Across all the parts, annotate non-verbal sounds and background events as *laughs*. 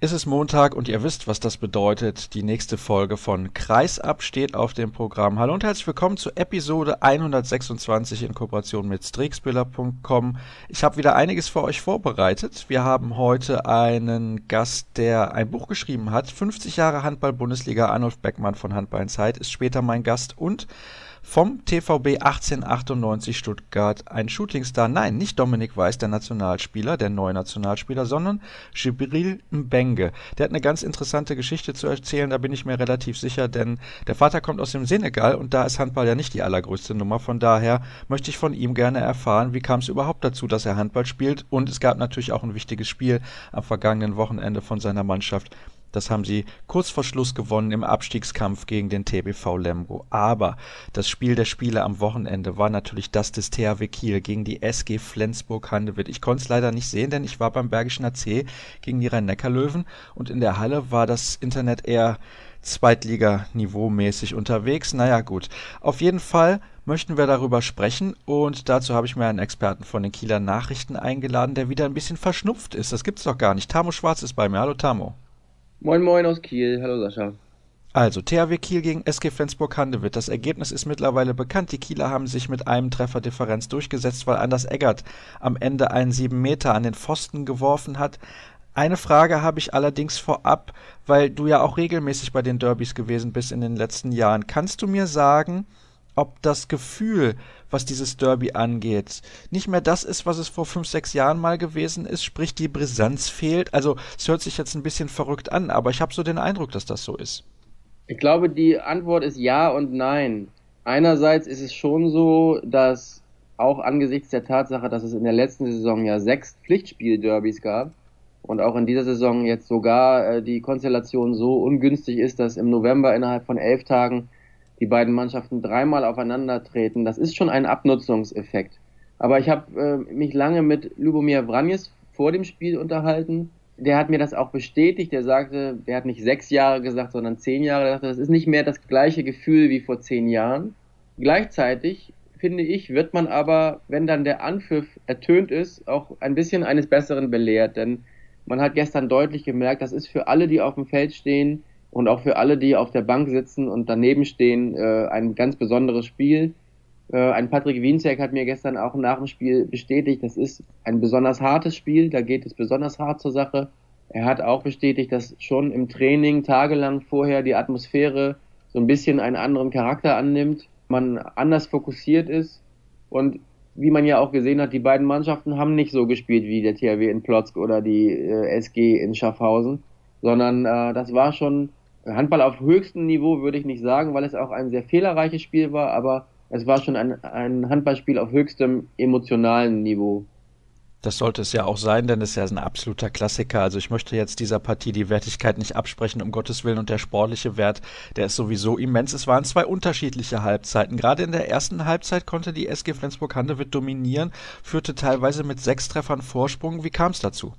Es ist Montag und ihr wisst, was das bedeutet. Die nächste Folge von Kreisab steht auf dem Programm. Hallo und herzlich willkommen zu Episode 126 in Kooperation mit Streakspiller.com. Ich habe wieder einiges für euch vorbereitet. Wir haben heute einen Gast, der ein Buch geschrieben hat. 50 Jahre Handball-Bundesliga. Arnulf Beckmann von Handball in Zeit ist später mein Gast und vom TVB 1898 Stuttgart ein Shootingstar. Nein, nicht Dominik Weiß, der Nationalspieler, der neue Nationalspieler, sondern Jibril Mbenge. Der hat eine ganz interessante Geschichte zu erzählen, da bin ich mir relativ sicher, denn der Vater kommt aus dem Senegal und da ist Handball ja nicht die allergrößte Nummer. Von daher möchte ich von ihm gerne erfahren, wie kam es überhaupt dazu, dass er Handball spielt. Und es gab natürlich auch ein wichtiges Spiel am vergangenen Wochenende von seiner Mannschaft das haben sie kurz vor Schluss gewonnen im Abstiegskampf gegen den TBV Lemgo. Aber das Spiel der Spiele am Wochenende war natürlich das des THW Kiel gegen die SG Flensburg-Handewitt. Ich konnte es leider nicht sehen, denn ich war beim Bergischen AC gegen die Rhein-Neckar-Löwen und in der Halle war das Internet eher Zweitliga-Niveau-mäßig unterwegs. Naja, gut. Auf jeden Fall möchten wir darüber sprechen und dazu habe ich mir einen Experten von den Kieler Nachrichten eingeladen, der wieder ein bisschen verschnupft ist. Das gibt's doch gar nicht. Tamo Schwarz ist bei mir. Hallo Tamo. Moin Moin aus Kiel. Hallo Sascha. Also, THW Kiel gegen SG Flensburg-Handewitt. Das Ergebnis ist mittlerweile bekannt. Die Kieler haben sich mit einem Trefferdifferenz durchgesetzt, weil Anders Eggert am Ende einen 7 Meter an den Pfosten geworfen hat. Eine Frage habe ich allerdings vorab, weil du ja auch regelmäßig bei den Derbys gewesen bist in den letzten Jahren. Kannst du mir sagen, ob das Gefühl, was dieses Derby angeht, nicht mehr das ist, was es vor fünf, sechs Jahren mal gewesen ist, sprich die Brisanz fehlt. Also es hört sich jetzt ein bisschen verrückt an, aber ich habe so den Eindruck, dass das so ist. Ich glaube, die Antwort ist ja und nein. Einerseits ist es schon so, dass auch angesichts der Tatsache, dass es in der letzten Saison ja sechs Pflichtspiel-Derbys gab und auch in dieser Saison jetzt sogar äh, die Konstellation so ungünstig ist, dass im November innerhalb von elf Tagen die beiden Mannschaften dreimal aufeinandertreten, das ist schon ein Abnutzungseffekt. Aber ich habe äh, mich lange mit Lubomir Vranjes vor dem Spiel unterhalten. Der hat mir das auch bestätigt. Der sagte, der hat nicht sechs Jahre gesagt, sondern zehn Jahre. Er sagte, das ist nicht mehr das gleiche Gefühl wie vor zehn Jahren. Gleichzeitig finde ich, wird man aber, wenn dann der Anpfiff ertönt ist, auch ein bisschen eines Besseren belehrt. Denn man hat gestern deutlich gemerkt, das ist für alle, die auf dem Feld stehen, und auch für alle, die auf der Bank sitzen und daneben stehen, äh, ein ganz besonderes Spiel. Äh, ein Patrick Wienzek hat mir gestern auch nach dem Spiel bestätigt, das ist ein besonders hartes Spiel, da geht es besonders hart zur Sache. Er hat auch bestätigt, dass schon im Training tagelang vorher die Atmosphäre so ein bisschen einen anderen Charakter annimmt, man anders fokussiert ist und wie man ja auch gesehen hat, die beiden Mannschaften haben nicht so gespielt wie der THW in Plotzk oder die äh, SG in Schaffhausen, sondern äh, das war schon Handball auf höchstem Niveau würde ich nicht sagen, weil es auch ein sehr fehlerreiches Spiel war, aber es war schon ein, ein Handballspiel auf höchstem emotionalen Niveau. Das sollte es ja auch sein, denn es ist ja ein absoluter Klassiker. Also ich möchte jetzt dieser Partie die Wertigkeit nicht absprechen, um Gottes Willen. Und der sportliche Wert, der ist sowieso immens. Es waren zwei unterschiedliche Halbzeiten. Gerade in der ersten Halbzeit konnte die SG Flensburg-Handewitt dominieren, führte teilweise mit sechs Treffern Vorsprung. Wie kam es dazu?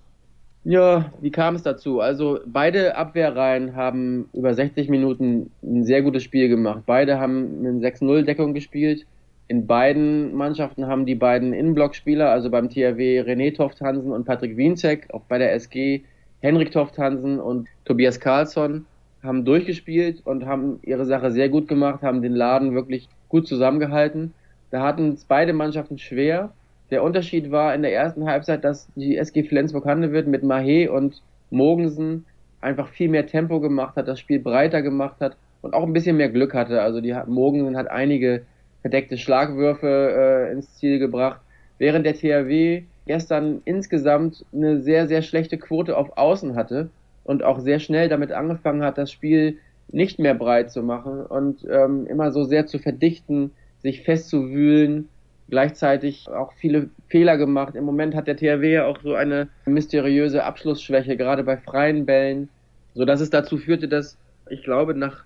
Ja, wie kam es dazu? Also beide Abwehrreihen haben über 60 Minuten ein sehr gutes Spiel gemacht. Beide haben eine 6-0-Deckung gespielt. In beiden Mannschaften haben die beiden Innenblockspieler, also beim THW René Toft-Hansen und Patrick Wienzek, auch bei der SG Henrik Toft-Hansen und Tobias Karlsson, haben durchgespielt und haben ihre Sache sehr gut gemacht, haben den Laden wirklich gut zusammengehalten. Da hatten es beide Mannschaften schwer. Der Unterschied war in der ersten Halbzeit, dass die SG Flensburg-Handewitt mit Mahé und Mogensen einfach viel mehr Tempo gemacht hat, das Spiel breiter gemacht hat und auch ein bisschen mehr Glück hatte. Also die Mogensen hat einige verdeckte Schlagwürfe äh, ins Ziel gebracht, während der THW gestern insgesamt eine sehr, sehr schlechte Quote auf Außen hatte und auch sehr schnell damit angefangen hat, das Spiel nicht mehr breit zu machen und ähm, immer so sehr zu verdichten, sich festzuwühlen gleichzeitig auch viele Fehler gemacht. Im Moment hat der THW ja auch so eine mysteriöse Abschlussschwäche, gerade bei freien Bällen, so dass es dazu führte, dass ich glaube nach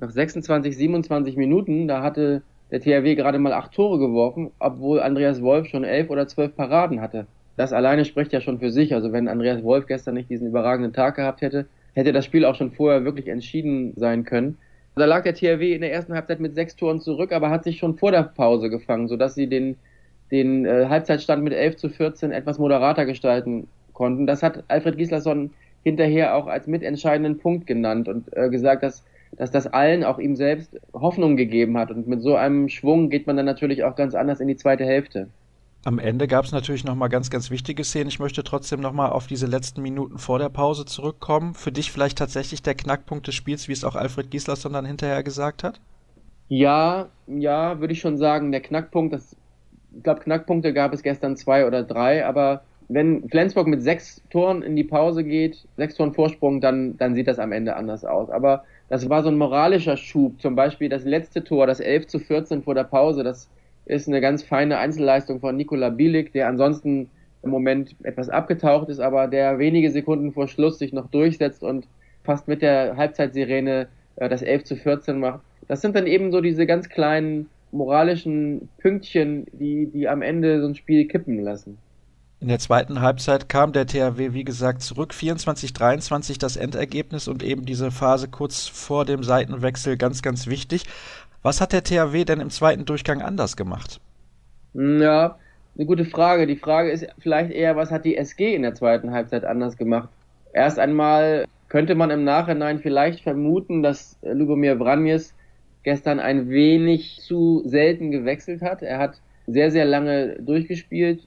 nach 26, 27 Minuten, da hatte der THW gerade mal acht Tore geworfen, obwohl Andreas Wolf schon elf oder zwölf Paraden hatte. Das alleine spricht ja schon für sich. Also wenn Andreas Wolf gestern nicht diesen überragenden Tag gehabt hätte, hätte das Spiel auch schon vorher wirklich entschieden sein können. Da lag der THW in der ersten Halbzeit mit sechs Toren zurück, aber hat sich schon vor der Pause gefangen, sodass sie den, den äh, Halbzeitstand mit 11 zu 14 etwas moderater gestalten konnten. Das hat Alfred Gislason hinterher auch als mitentscheidenden Punkt genannt und äh, gesagt, dass, dass das allen, auch ihm selbst, Hoffnung gegeben hat. Und mit so einem Schwung geht man dann natürlich auch ganz anders in die zweite Hälfte. Am Ende gab es natürlich nochmal ganz, ganz wichtige Szenen. Ich möchte trotzdem nochmal auf diese letzten Minuten vor der Pause zurückkommen. Für dich vielleicht tatsächlich der Knackpunkt des Spiels, wie es auch Alfred Gislason dann hinterher gesagt hat? Ja, ja, würde ich schon sagen. Der Knackpunkt, das, ich glaube, Knackpunkte gab es gestern zwei oder drei, aber wenn Flensburg mit sechs Toren in die Pause geht, sechs Toren Vorsprung, dann, dann sieht das am Ende anders aus. Aber das war so ein moralischer Schub. Zum Beispiel das letzte Tor, das 11 zu 14 vor der Pause, das ist eine ganz feine Einzelleistung von Nikola Bielik, der ansonsten im Moment etwas abgetaucht ist, aber der wenige Sekunden vor Schluss sich noch durchsetzt und fast mit der Halbzeitsirene äh, das 11 zu 14 macht. Das sind dann eben so diese ganz kleinen moralischen Pünktchen, die, die am Ende so ein Spiel kippen lassen. In der zweiten Halbzeit kam der THW, wie gesagt, zurück. 24-23 das Endergebnis und eben diese Phase kurz vor dem Seitenwechsel ganz, ganz wichtig. Was hat der THW denn im zweiten Durchgang anders gemacht? Ja, eine gute Frage. Die Frage ist vielleicht eher, was hat die SG in der zweiten Halbzeit anders gemacht? Erst einmal könnte man im Nachhinein vielleicht vermuten, dass Lubomir Vranjes gestern ein wenig zu selten gewechselt hat. Er hat sehr, sehr lange durchgespielt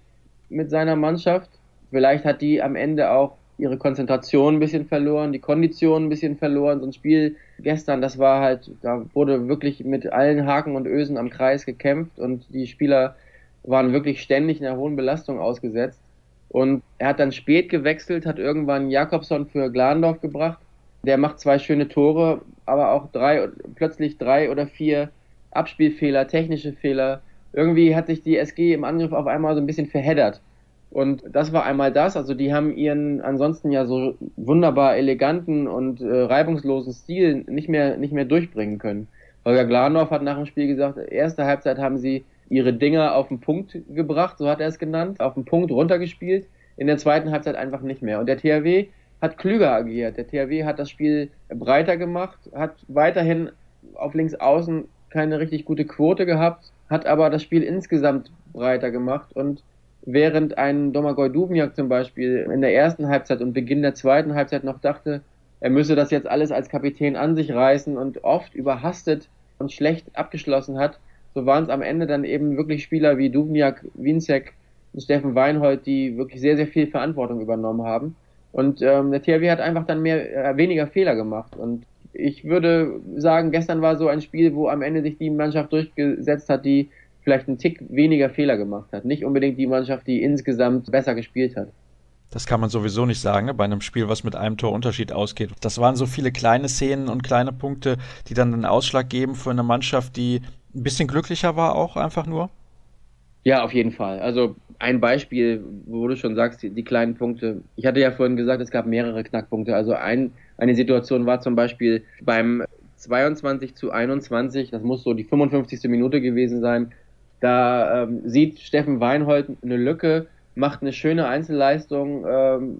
mit seiner Mannschaft. Vielleicht hat die am Ende auch ihre Konzentration ein bisschen verloren, die Kondition ein bisschen verloren. So ein Spiel gestern, das war halt, da wurde wirklich mit allen Haken und Ösen am Kreis gekämpft und die Spieler waren wirklich ständig einer hohen Belastung ausgesetzt. Und er hat dann spät gewechselt, hat irgendwann Jakobson für Glandorf gebracht. Der macht zwei schöne Tore, aber auch drei, plötzlich drei oder vier Abspielfehler, technische Fehler. Irgendwie hat sich die SG im Angriff auf einmal so ein bisschen verheddert. Und das war einmal das, also die haben ihren ansonsten ja so wunderbar eleganten und äh, reibungslosen Stil nicht mehr, nicht mehr durchbringen können. Holger Glandorf hat nach dem Spiel gesagt, erste Halbzeit haben sie ihre Dinger auf den Punkt gebracht, so hat er es genannt, auf den Punkt runtergespielt, in der zweiten Halbzeit einfach nicht mehr. Und der THW hat klüger agiert. Der THW hat das Spiel breiter gemacht, hat weiterhin auf links außen keine richtig gute Quote gehabt, hat aber das Spiel insgesamt breiter gemacht und während ein Domagoj Duvniak zum Beispiel in der ersten Halbzeit und Beginn der zweiten Halbzeit noch dachte, er müsse das jetzt alles als Kapitän an sich reißen und oft überhastet und schlecht abgeschlossen hat, so waren es am Ende dann eben wirklich Spieler wie Duvniak, Winzek und Steffen Weinhold, die wirklich sehr, sehr viel Verantwortung übernommen haben. Und ähm, der THW hat einfach dann mehr, äh, weniger Fehler gemacht. Und ich würde sagen, gestern war so ein Spiel, wo am Ende sich die Mannschaft durchgesetzt hat, die vielleicht einen Tick weniger Fehler gemacht hat. Nicht unbedingt die Mannschaft, die insgesamt besser gespielt hat. Das kann man sowieso nicht sagen, ne? bei einem Spiel, was mit einem Tor Unterschied ausgeht. Das waren so viele kleine Szenen und kleine Punkte, die dann einen Ausschlag geben für eine Mannschaft, die ein bisschen glücklicher war auch einfach nur. Ja, auf jeden Fall. Also ein Beispiel, wo du schon sagst, die, die, kleinen Punkte. Ich hatte ja vorhin gesagt, es gab mehrere Knackpunkte. Also ein, eine Situation war zum Beispiel beim 22 zu 21, das muss so die 55. Minute gewesen sein, da ähm, sieht Steffen Weinhold eine Lücke, macht eine schöne Einzelleistung, ähm,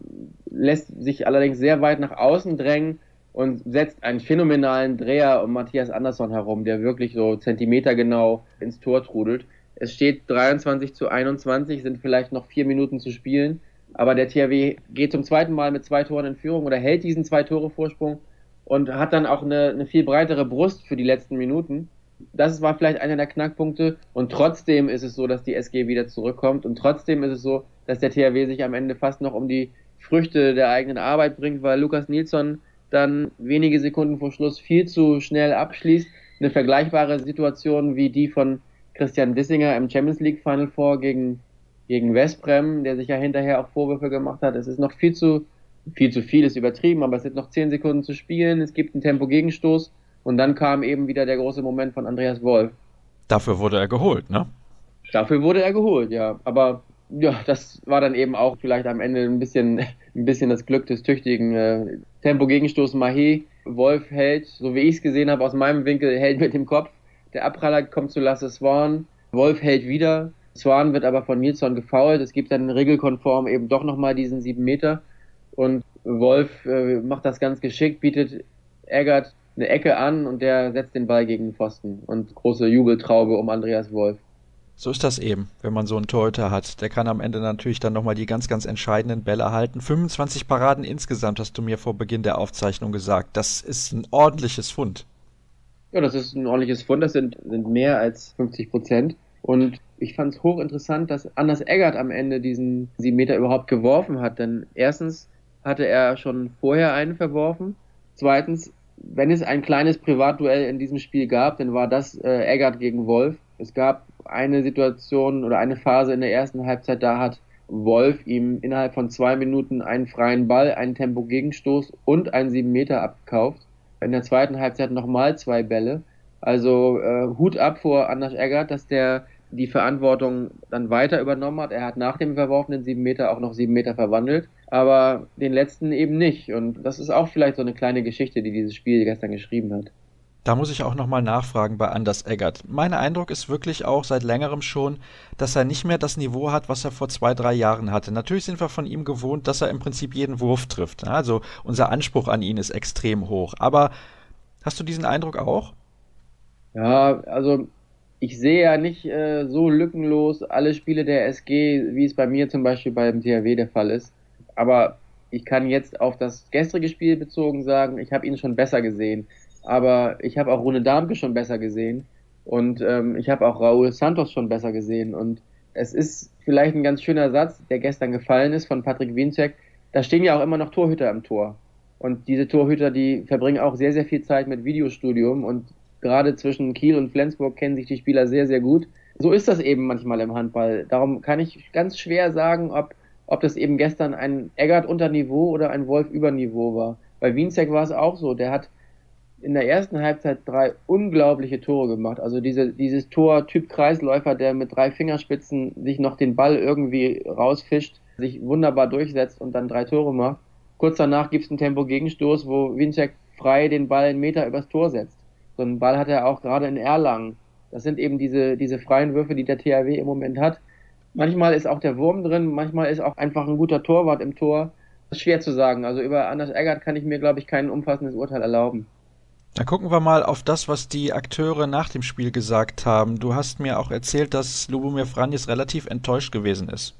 lässt sich allerdings sehr weit nach außen drängen und setzt einen phänomenalen Dreher um Matthias Andersson herum, der wirklich so zentimetergenau ins Tor trudelt. Es steht 23 zu 21, sind vielleicht noch vier Minuten zu spielen, aber der THW geht zum zweiten Mal mit zwei Toren in Führung oder hält diesen zwei Tore Vorsprung und hat dann auch eine, eine viel breitere Brust für die letzten Minuten das war vielleicht einer der Knackpunkte. Und trotzdem ist es so, dass die SG wieder zurückkommt. Und trotzdem ist es so, dass der THW sich am Ende fast noch um die Früchte der eigenen Arbeit bringt, weil Lukas Nilsson dann wenige Sekunden vor Schluss viel zu schnell abschließt. Eine vergleichbare Situation wie die von Christian Dissinger im Champions League Final Four gegen, gegen Westbrem, der sich ja hinterher auch Vorwürfe gemacht hat. Es ist noch viel zu, viel zu viel ist übertrieben, aber es sind noch zehn Sekunden zu spielen. Es gibt einen Tempo-Gegenstoß und dann kam eben wieder der große Moment von Andreas Wolf. Dafür wurde er geholt, ne? Dafür wurde er geholt, ja. Aber ja, das war dann eben auch vielleicht am Ende ein bisschen, *laughs* ein bisschen das Glück des tüchtigen äh, Tempo-Gegenstoß Mahé. Wolf hält, so wie ich es gesehen habe, aus meinem Winkel, hält mit dem Kopf. Der Abpraller kommt zu Lasse Swan. Wolf hält wieder. Swan wird aber von Nilsson gefault. Es gibt dann regelkonform eben doch nochmal diesen sieben Meter. Und Wolf äh, macht das ganz geschickt, bietet Eggert eine Ecke an und der setzt den Ball gegen den Pfosten und große Jubeltraube um Andreas Wolf. So ist das eben, wenn man so einen Torhüter hat. Der kann am Ende natürlich dann nochmal die ganz, ganz entscheidenden Bälle halten. 25 Paraden insgesamt hast du mir vor Beginn der Aufzeichnung gesagt. Das ist ein ordentliches Fund. Ja, das ist ein ordentliches Fund. Das sind, sind mehr als 50 Prozent. Und ich fand es hochinteressant, dass Anders Eggert am Ende diesen 7 Meter überhaupt geworfen hat. Denn erstens hatte er schon vorher einen verworfen. Zweitens, wenn es ein kleines Privatduell in diesem Spiel gab, dann war das äh, Eggert gegen Wolf. Es gab eine Situation oder eine Phase in der ersten Halbzeit, da hat Wolf ihm innerhalb von zwei Minuten einen freien Ball, einen Tempo-Gegenstoß und einen 7 Meter abgekauft. In der zweiten Halbzeit nochmal zwei Bälle. Also äh, Hut ab vor Anders Eggert, dass der die Verantwortung dann weiter übernommen hat. Er hat nach dem verworfenen sieben Meter auch noch sieben Meter verwandelt, aber den letzten eben nicht. Und das ist auch vielleicht so eine kleine Geschichte, die dieses Spiel gestern geschrieben hat. Da muss ich auch nochmal nachfragen bei Anders Eggert. Mein Eindruck ist wirklich auch seit längerem schon, dass er nicht mehr das Niveau hat, was er vor zwei, drei Jahren hatte. Natürlich sind wir von ihm gewohnt, dass er im Prinzip jeden Wurf trifft. Also unser Anspruch an ihn ist extrem hoch. Aber hast du diesen Eindruck auch? Ja, also ich sehe ja nicht äh, so lückenlos alle Spiele der SG, wie es bei mir zum Beispiel beim THW der Fall ist. Aber ich kann jetzt auf das gestrige Spiel bezogen sagen, ich habe ihn schon besser gesehen. Aber ich habe auch Rune Darmke schon besser gesehen. Und ähm, ich habe auch Raúl Santos schon besser gesehen. Und es ist vielleicht ein ganz schöner Satz, der gestern gefallen ist von Patrick Wiencheck. Da stehen ja auch immer noch Torhüter am Tor. Und diese Torhüter, die verbringen auch sehr, sehr viel Zeit mit Videostudium und gerade zwischen Kiel und Flensburg kennen sich die Spieler sehr, sehr gut. So ist das eben manchmal im Handball. Darum kann ich ganz schwer sagen, ob, ob das eben gestern ein Eggert unter Niveau oder ein Wolf über Niveau war. Bei Wienzek war es auch so. Der hat in der ersten Halbzeit drei unglaubliche Tore gemacht. Also diese, dieses Tor Typ Kreisläufer, der mit drei Fingerspitzen sich noch den Ball irgendwie rausfischt, sich wunderbar durchsetzt und dann drei Tore macht. Kurz danach gibt es einen Tempo-Gegenstoß, wo Winczek frei den Ball einen Meter übers Tor setzt. So einen Ball hat er auch gerade in Erlangen. Das sind eben diese, diese freien Würfe, die der THW im Moment hat. Manchmal ist auch der Wurm drin, manchmal ist auch einfach ein guter Torwart im Tor. Das ist schwer zu sagen. Also über Anders Eggert kann ich mir, glaube ich, kein umfassendes Urteil erlauben. Dann gucken wir mal auf das, was die Akteure nach dem Spiel gesagt haben. Du hast mir auch erzählt, dass Lubomir Franjes relativ enttäuscht gewesen ist.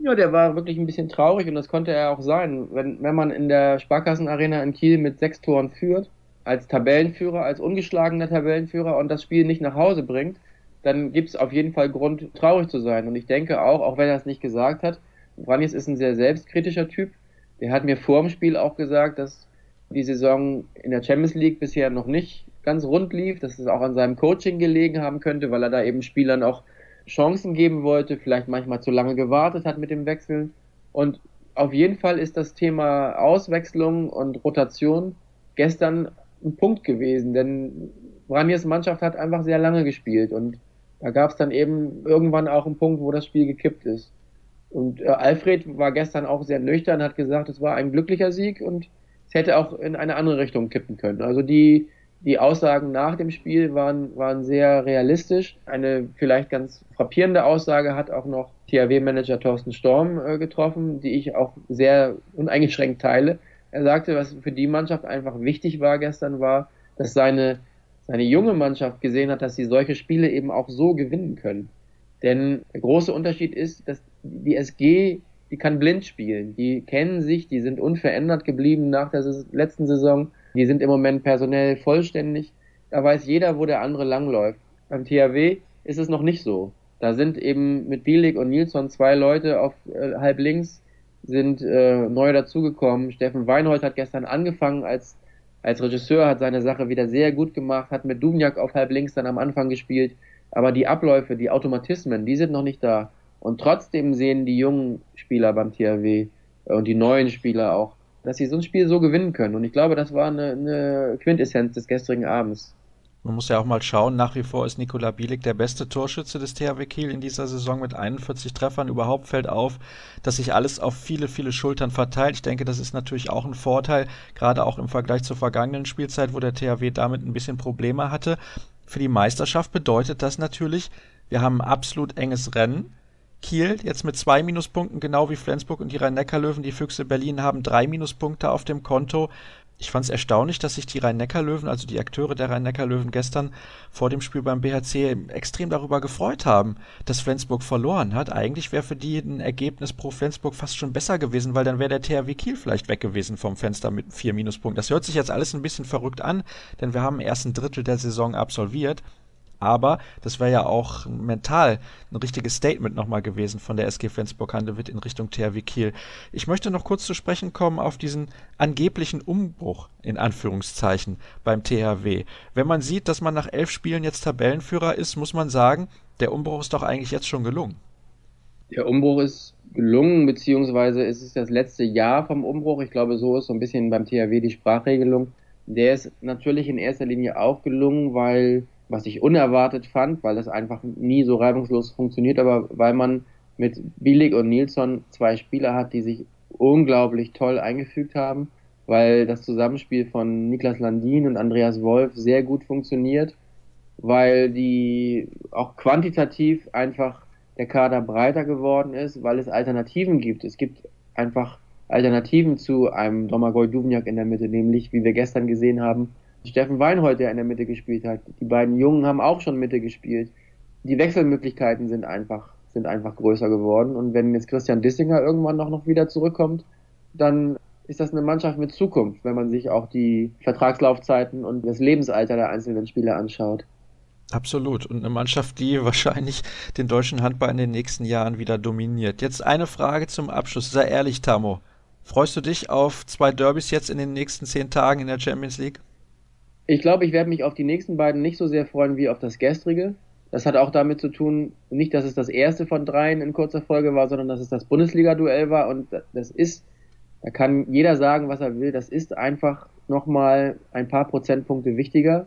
Ja, der war wirklich ein bisschen traurig und das konnte er auch sein. Wenn, wenn man in der Sparkassenarena in Kiel mit sechs Toren führt als Tabellenführer, als ungeschlagener Tabellenführer und das Spiel nicht nach Hause bringt, dann gibt es auf jeden Fall Grund, traurig zu sein. Und ich denke auch, auch wenn er es nicht gesagt hat, Vranjes ist ein sehr selbstkritischer Typ. Der hat mir vor dem Spiel auch gesagt, dass die Saison in der Champions League bisher noch nicht ganz rund lief, dass es auch an seinem Coaching gelegen haben könnte, weil er da eben Spielern auch Chancen geben wollte, vielleicht manchmal zu lange gewartet hat mit dem Wechseln. Und auf jeden Fall ist das Thema Auswechslung und Rotation gestern ein Punkt gewesen, denn Branjes Mannschaft hat einfach sehr lange gespielt und da gab es dann eben irgendwann auch einen Punkt, wo das Spiel gekippt ist. Und äh, Alfred war gestern auch sehr nüchtern, hat gesagt, es war ein glücklicher Sieg und es hätte auch in eine andere Richtung kippen können. Also die, die Aussagen nach dem Spiel waren, waren sehr realistisch. Eine vielleicht ganz frappierende Aussage hat auch noch THW-Manager Thorsten Storm äh, getroffen, die ich auch sehr uneingeschränkt teile. Er sagte, was für die Mannschaft einfach wichtig war gestern, war, dass seine, seine junge Mannschaft gesehen hat, dass sie solche Spiele eben auch so gewinnen können. Denn der große Unterschied ist, dass die SG, die kann blind spielen. Die kennen sich, die sind unverändert geblieben nach der letzten Saison. Die sind im Moment personell vollständig. Da weiß jeder, wo der andere langläuft. Beim THW ist es noch nicht so. Da sind eben mit Bielik und Nilsson zwei Leute auf äh, halb links, sind äh, neu dazugekommen. Steffen Weinhold hat gestern angefangen als, als Regisseur, hat seine Sache wieder sehr gut gemacht, hat mit Dubniak auf halb links dann am Anfang gespielt. Aber die Abläufe, die Automatismen, die sind noch nicht da. Und trotzdem sehen die jungen Spieler beim THW äh, und die neuen Spieler auch, dass sie so ein Spiel so gewinnen können. Und ich glaube, das war eine, eine Quintessenz des gestrigen Abends. Man muss ja auch mal schauen, nach wie vor ist Nikola Bielik der beste Torschütze des THW Kiel in dieser Saison mit 41 Treffern. Überhaupt fällt auf, dass sich alles auf viele, viele Schultern verteilt. Ich denke, das ist natürlich auch ein Vorteil, gerade auch im Vergleich zur vergangenen Spielzeit, wo der THW damit ein bisschen Probleme hatte. Für die Meisterschaft bedeutet das natürlich, wir haben ein absolut enges Rennen. Kiel jetzt mit zwei Minuspunkten, genau wie Flensburg und die Rhein-Neckar-Löwen. Die Füchse Berlin haben drei Minuspunkte auf dem Konto. Ich fand es erstaunlich, dass sich die Rhein-Neckar-Löwen, also die Akteure der Rhein-Neckar-Löwen gestern vor dem Spiel beim BHC extrem darüber gefreut haben, dass Flensburg verloren hat. Eigentlich wäre für die ein Ergebnis pro Flensburg fast schon besser gewesen, weil dann wäre der THW Kiel vielleicht weg gewesen vom Fenster mit vier Minuspunkten. Das hört sich jetzt alles ein bisschen verrückt an, denn wir haben erst ein Drittel der Saison absolviert. Aber das wäre ja auch mental ein richtiges Statement nochmal gewesen von der SG Flensburg-Handewitt in Richtung THW Kiel. Ich möchte noch kurz zu sprechen kommen auf diesen angeblichen Umbruch in Anführungszeichen beim THW. Wenn man sieht, dass man nach elf Spielen jetzt Tabellenführer ist, muss man sagen, der Umbruch ist doch eigentlich jetzt schon gelungen. Der Umbruch ist gelungen, beziehungsweise ist es das letzte Jahr vom Umbruch. Ich glaube, so ist so ein bisschen beim THW die Sprachregelung. Der ist natürlich in erster Linie auch gelungen, weil was ich unerwartet fand, weil das einfach nie so reibungslos funktioniert, aber weil man mit Billig und Nilsson zwei Spieler hat, die sich unglaublich toll eingefügt haben, weil das Zusammenspiel von Niklas Landin und Andreas Wolf sehr gut funktioniert, weil die auch quantitativ einfach der Kader breiter geworden ist, weil es Alternativen gibt. Es gibt einfach Alternativen zu einem Domagoj Duvniak in der Mitte, nämlich, wie wir gestern gesehen haben, Steffen Weinhold, der in der Mitte gespielt hat. Die beiden Jungen haben auch schon Mitte gespielt. Die Wechselmöglichkeiten sind einfach, sind einfach größer geworden. Und wenn jetzt Christian Dissinger irgendwann noch, noch wieder zurückkommt, dann ist das eine Mannschaft mit Zukunft, wenn man sich auch die Vertragslaufzeiten und das Lebensalter der einzelnen Spieler anschaut. Absolut. Und eine Mannschaft, die *laughs* wahrscheinlich den deutschen Handball in den nächsten Jahren wieder dominiert. Jetzt eine Frage zum Abschluss. Sei ehrlich, Tamo. Freust du dich auf zwei Derbys jetzt in den nächsten zehn Tagen in der Champions League? Ich glaube, ich werde mich auf die nächsten beiden nicht so sehr freuen wie auf das gestrige. Das hat auch damit zu tun, nicht, dass es das erste von dreien in kurzer Folge war, sondern dass es das Bundesliga-Duell war. Und das ist, da kann jeder sagen, was er will, das ist einfach nochmal ein paar Prozentpunkte wichtiger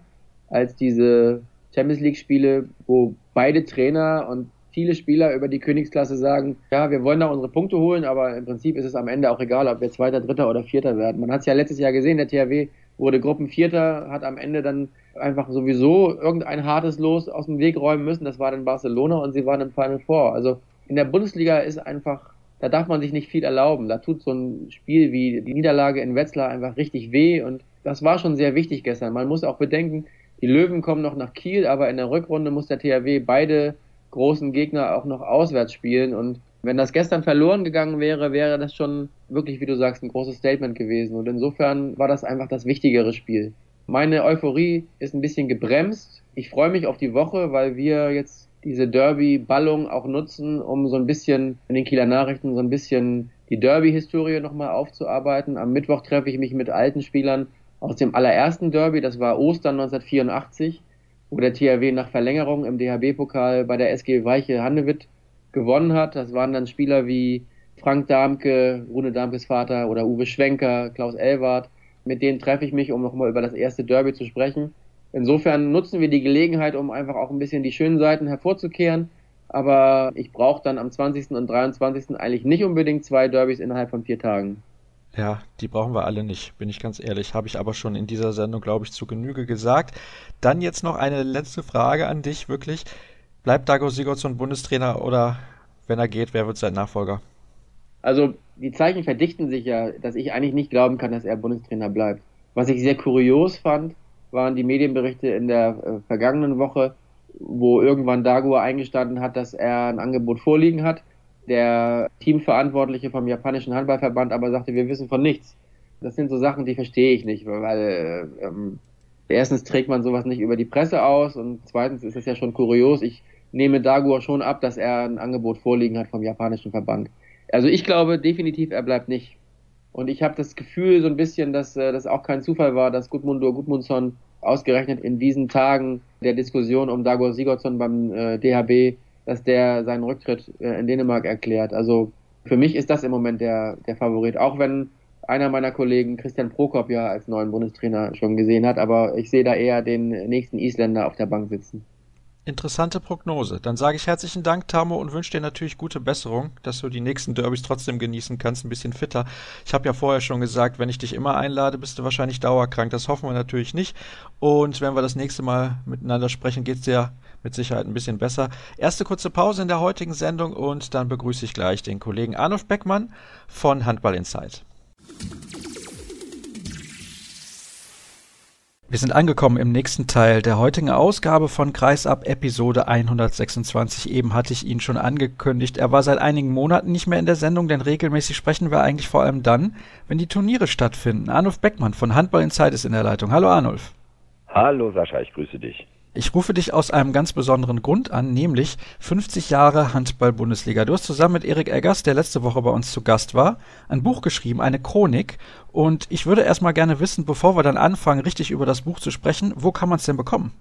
als diese Champions League-Spiele, wo beide Trainer und viele Spieler über die Königsklasse sagen, ja, wir wollen da unsere Punkte holen, aber im Prinzip ist es am Ende auch egal, ob wir Zweiter, Dritter oder Vierter werden. Man hat es ja letztes Jahr gesehen, der THW wurde Gruppenvierter, hat am Ende dann einfach sowieso irgendein hartes Los aus dem Weg räumen müssen. Das war dann Barcelona und sie waren im Final Four. Also in der Bundesliga ist einfach, da darf man sich nicht viel erlauben. Da tut so ein Spiel wie die Niederlage in Wetzlar einfach richtig weh und das war schon sehr wichtig gestern. Man muss auch bedenken, die Löwen kommen noch nach Kiel, aber in der Rückrunde muss der THW beide großen Gegner auch noch auswärts spielen und wenn das gestern verloren gegangen wäre, wäre das schon wirklich, wie du sagst, ein großes Statement gewesen. Und insofern war das einfach das wichtigere Spiel. Meine Euphorie ist ein bisschen gebremst. Ich freue mich auf die Woche, weil wir jetzt diese Derby-Ballung auch nutzen, um so ein bisschen in den Kieler Nachrichten so ein bisschen die Derby-Historie nochmal aufzuarbeiten. Am Mittwoch treffe ich mich mit alten Spielern aus dem allerersten Derby, das war Ostern 1984, wo der THW nach Verlängerung im DHB-Pokal bei der SG Weiche Handewitt gewonnen hat. Das waren dann Spieler wie Frank Darmke, Rune Darmkes Vater oder Uwe Schwenker, Klaus Elwart. Mit denen treffe ich mich, um nochmal über das erste Derby zu sprechen. Insofern nutzen wir die Gelegenheit, um einfach auch ein bisschen die schönen Seiten hervorzukehren. Aber ich brauche dann am 20. und 23. eigentlich nicht unbedingt zwei Derbys innerhalb von vier Tagen. Ja, die brauchen wir alle nicht, bin ich ganz ehrlich. Habe ich aber schon in dieser Sendung, glaube ich, zu Genüge gesagt. Dann jetzt noch eine letzte Frage an dich, wirklich. Bleibt Dago Sigurdsson Bundestrainer oder wenn er geht, wer wird sein Nachfolger? Also die Zeichen verdichten sich ja, dass ich eigentlich nicht glauben kann, dass er Bundestrainer bleibt. Was ich sehr kurios fand, waren die Medienberichte in der äh, vergangenen Woche, wo irgendwann Dago eingestanden hat, dass er ein Angebot vorliegen hat. Der Teamverantwortliche vom japanischen Handballverband aber sagte, wir wissen von nichts. Das sind so Sachen, die verstehe ich nicht, weil äh, ähm, erstens trägt man sowas nicht über die Presse aus und zweitens ist es ja schon kurios. Ich nehme Dagur schon ab, dass er ein Angebot vorliegen hat vom japanischen Verband. Also ich glaube definitiv, er bleibt nicht. Und ich habe das Gefühl so ein bisschen, dass äh, das auch kein Zufall war, dass Gudmundur Gudmundsson ausgerechnet in diesen Tagen der Diskussion um Dagur Sigurdsson beim äh, DHB, dass der seinen Rücktritt äh, in Dänemark erklärt. Also für mich ist das im Moment der, der Favorit, auch wenn einer meiner Kollegen Christian Prokop ja als neuen Bundestrainer schon gesehen hat, aber ich sehe da eher den nächsten Isländer auf der Bank sitzen. Interessante Prognose. Dann sage ich herzlichen Dank, Tamo, und wünsche dir natürlich gute Besserung, dass du die nächsten Derbys trotzdem genießen kannst, ein bisschen fitter. Ich habe ja vorher schon gesagt, wenn ich dich immer einlade, bist du wahrscheinlich dauerkrank. Das hoffen wir natürlich nicht. Und wenn wir das nächste Mal miteinander sprechen, geht es dir mit Sicherheit ein bisschen besser. Erste kurze Pause in der heutigen Sendung und dann begrüße ich gleich den Kollegen Arnulf Beckmann von Handball Insight. Wir sind angekommen im nächsten Teil der heutigen Ausgabe von Kreisab Episode 126. Eben hatte ich ihn schon angekündigt. Er war seit einigen Monaten nicht mehr in der Sendung, denn regelmäßig sprechen wir eigentlich vor allem dann, wenn die Turniere stattfinden. Arnulf Beckmann von Handball in Zeit ist in der Leitung. Hallo Arnulf. Hallo Sascha, ich grüße dich. Ich rufe dich aus einem ganz besonderen Grund an, nämlich 50 Jahre Handball-Bundesliga. Du hast zusammen mit Erik Eggers, der letzte Woche bei uns zu Gast war, ein Buch geschrieben, eine Chronik. Und ich würde erstmal gerne wissen, bevor wir dann anfangen, richtig über das Buch zu sprechen, wo kann man es denn bekommen?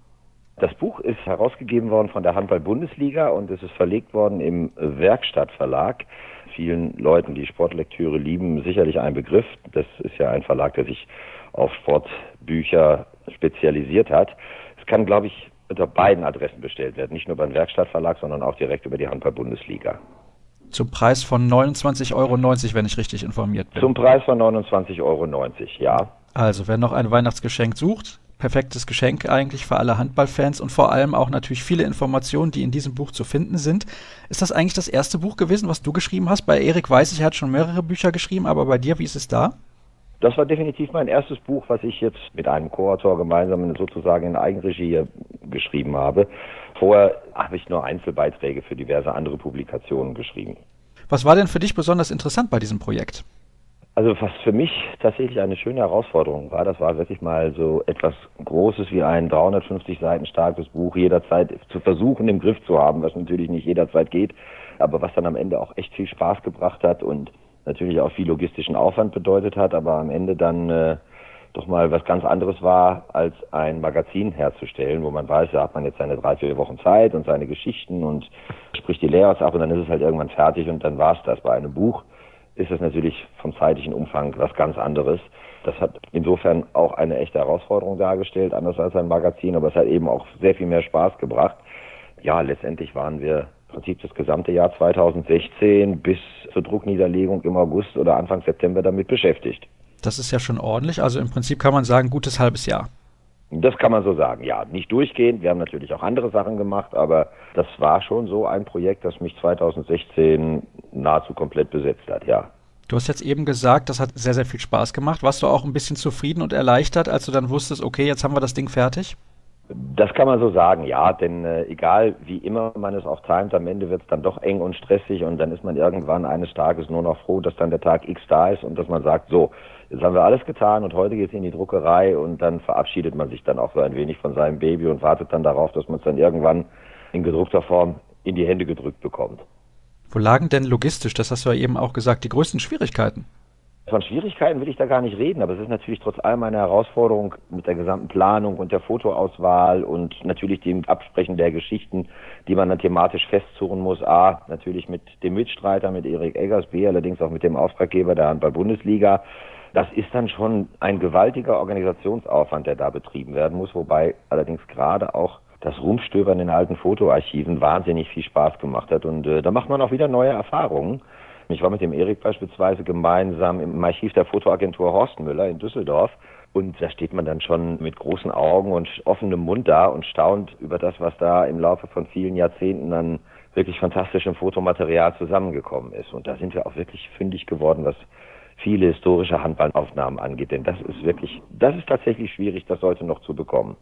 Das Buch ist herausgegeben worden von der Handball-Bundesliga und es ist verlegt worden im Werkstattverlag. Vielen Leuten, die Sportlektüre lieben, sicherlich ein Begriff. Das ist ja ein Verlag, der sich auf Sportbücher spezialisiert hat kann, glaube ich, unter beiden Adressen bestellt werden. Nicht nur beim Werkstattverlag, sondern auch direkt über die Handball-Bundesliga. Zum Preis von 29,90 Euro, wenn ich richtig informiert bin. Zum Preis von 29,90 Euro, ja. Also, wer noch ein Weihnachtsgeschenk sucht, perfektes Geschenk eigentlich für alle Handballfans und vor allem auch natürlich viele Informationen, die in diesem Buch zu finden sind. Ist das eigentlich das erste Buch gewesen, was du geschrieben hast? Bei Erik weiß ich, er hat schon mehrere Bücher geschrieben, aber bei dir, wie ist es da? Das war definitiv mein erstes Buch, was ich jetzt mit einem Co-Autor gemeinsam sozusagen in Eigenregie geschrieben habe. Vorher habe ich nur Einzelbeiträge für diverse andere Publikationen geschrieben. Was war denn für dich besonders interessant bei diesem Projekt? Also was für mich tatsächlich eine schöne Herausforderung war, das war wirklich mal so etwas Großes wie ein 350 Seiten starkes Buch jederzeit zu versuchen im Griff zu haben, was natürlich nicht jederzeit geht, aber was dann am Ende auch echt viel Spaß gebracht hat und natürlich auch viel logistischen Aufwand bedeutet hat, aber am Ende dann äh, doch mal was ganz anderes war, als ein Magazin herzustellen, wo man weiß, da hat man jetzt seine drei, vier Wochen Zeit und seine Geschichten und spricht die Layouts ab und dann ist es halt irgendwann fertig und dann war's das. Bei einem Buch ist es natürlich vom zeitlichen Umfang was ganz anderes. Das hat insofern auch eine echte Herausforderung dargestellt, anders als ein Magazin, aber es hat eben auch sehr viel mehr Spaß gebracht. Ja, letztendlich waren wir Prinzip das gesamte Jahr 2016 bis zur Druckniederlegung im August oder Anfang September damit beschäftigt. Das ist ja schon ordentlich. Also im Prinzip kann man sagen, gutes halbes Jahr. Das kann man so sagen, ja. Nicht durchgehend. Wir haben natürlich auch andere Sachen gemacht, aber das war schon so ein Projekt, das mich 2016 nahezu komplett besetzt hat, ja. Du hast jetzt eben gesagt, das hat sehr, sehr viel Spaß gemacht. Warst du auch ein bisschen zufrieden und erleichtert, als du dann wusstest, okay, jetzt haben wir das Ding fertig? Das kann man so sagen, ja, denn äh, egal wie immer man es auch timet, am Ende wird es dann doch eng und stressig und dann ist man irgendwann eines Tages nur noch froh, dass dann der Tag X da ist und dass man sagt, so, jetzt haben wir alles getan und heute geht es in die Druckerei und dann verabschiedet man sich dann auch so ein wenig von seinem Baby und wartet dann darauf, dass man es dann irgendwann in gedruckter Form in die Hände gedrückt bekommt. Wo lagen denn logistisch, das hast du ja eben auch gesagt, die größten Schwierigkeiten? Von Schwierigkeiten will ich da gar nicht reden, aber es ist natürlich trotz allem eine Herausforderung mit der gesamten Planung und der Fotoauswahl und natürlich dem Absprechen der Geschichten, die man dann thematisch festzurren muss. A, natürlich mit dem Mitstreiter, mit Erik Eggers, B, allerdings auch mit dem Auftraggeber der Handball-Bundesliga. Das ist dann schon ein gewaltiger Organisationsaufwand, der da betrieben werden muss, wobei allerdings gerade auch das Rumstöbern in alten Fotoarchiven wahnsinnig viel Spaß gemacht hat. Und äh, da macht man auch wieder neue Erfahrungen. Ich war mit dem Erik beispielsweise gemeinsam im Archiv der Fotoagentur Horst Müller in Düsseldorf. Und da steht man dann schon mit großen Augen und offenem Mund da und staunt über das, was da im Laufe von vielen Jahrzehnten an wirklich fantastischem Fotomaterial zusammengekommen ist. Und da sind wir auch wirklich fündig geworden, was viele historische Handballaufnahmen angeht. Denn das ist wirklich, das ist tatsächlich schwierig, das heute noch zu bekommen.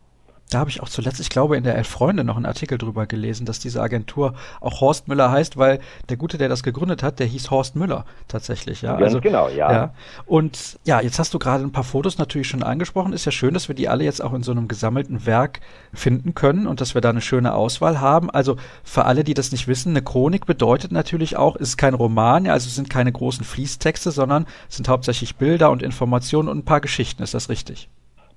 Da habe ich auch zuletzt, ich glaube, in der Elf Freunde noch einen Artikel drüber gelesen, dass diese Agentur auch Horst Müller heißt, weil der Gute, der das gegründet hat, der hieß Horst Müller tatsächlich. Ja, also, genau, ja. ja. Und ja, jetzt hast du gerade ein paar Fotos natürlich schon angesprochen. Ist ja schön, dass wir die alle jetzt auch in so einem gesammelten Werk finden können und dass wir da eine schöne Auswahl haben. Also für alle, die das nicht wissen, eine Chronik bedeutet natürlich auch, es ist kein Roman, ja, also es sind keine großen Fließtexte, sondern es sind hauptsächlich Bilder und Informationen und ein paar Geschichten. Ist das richtig?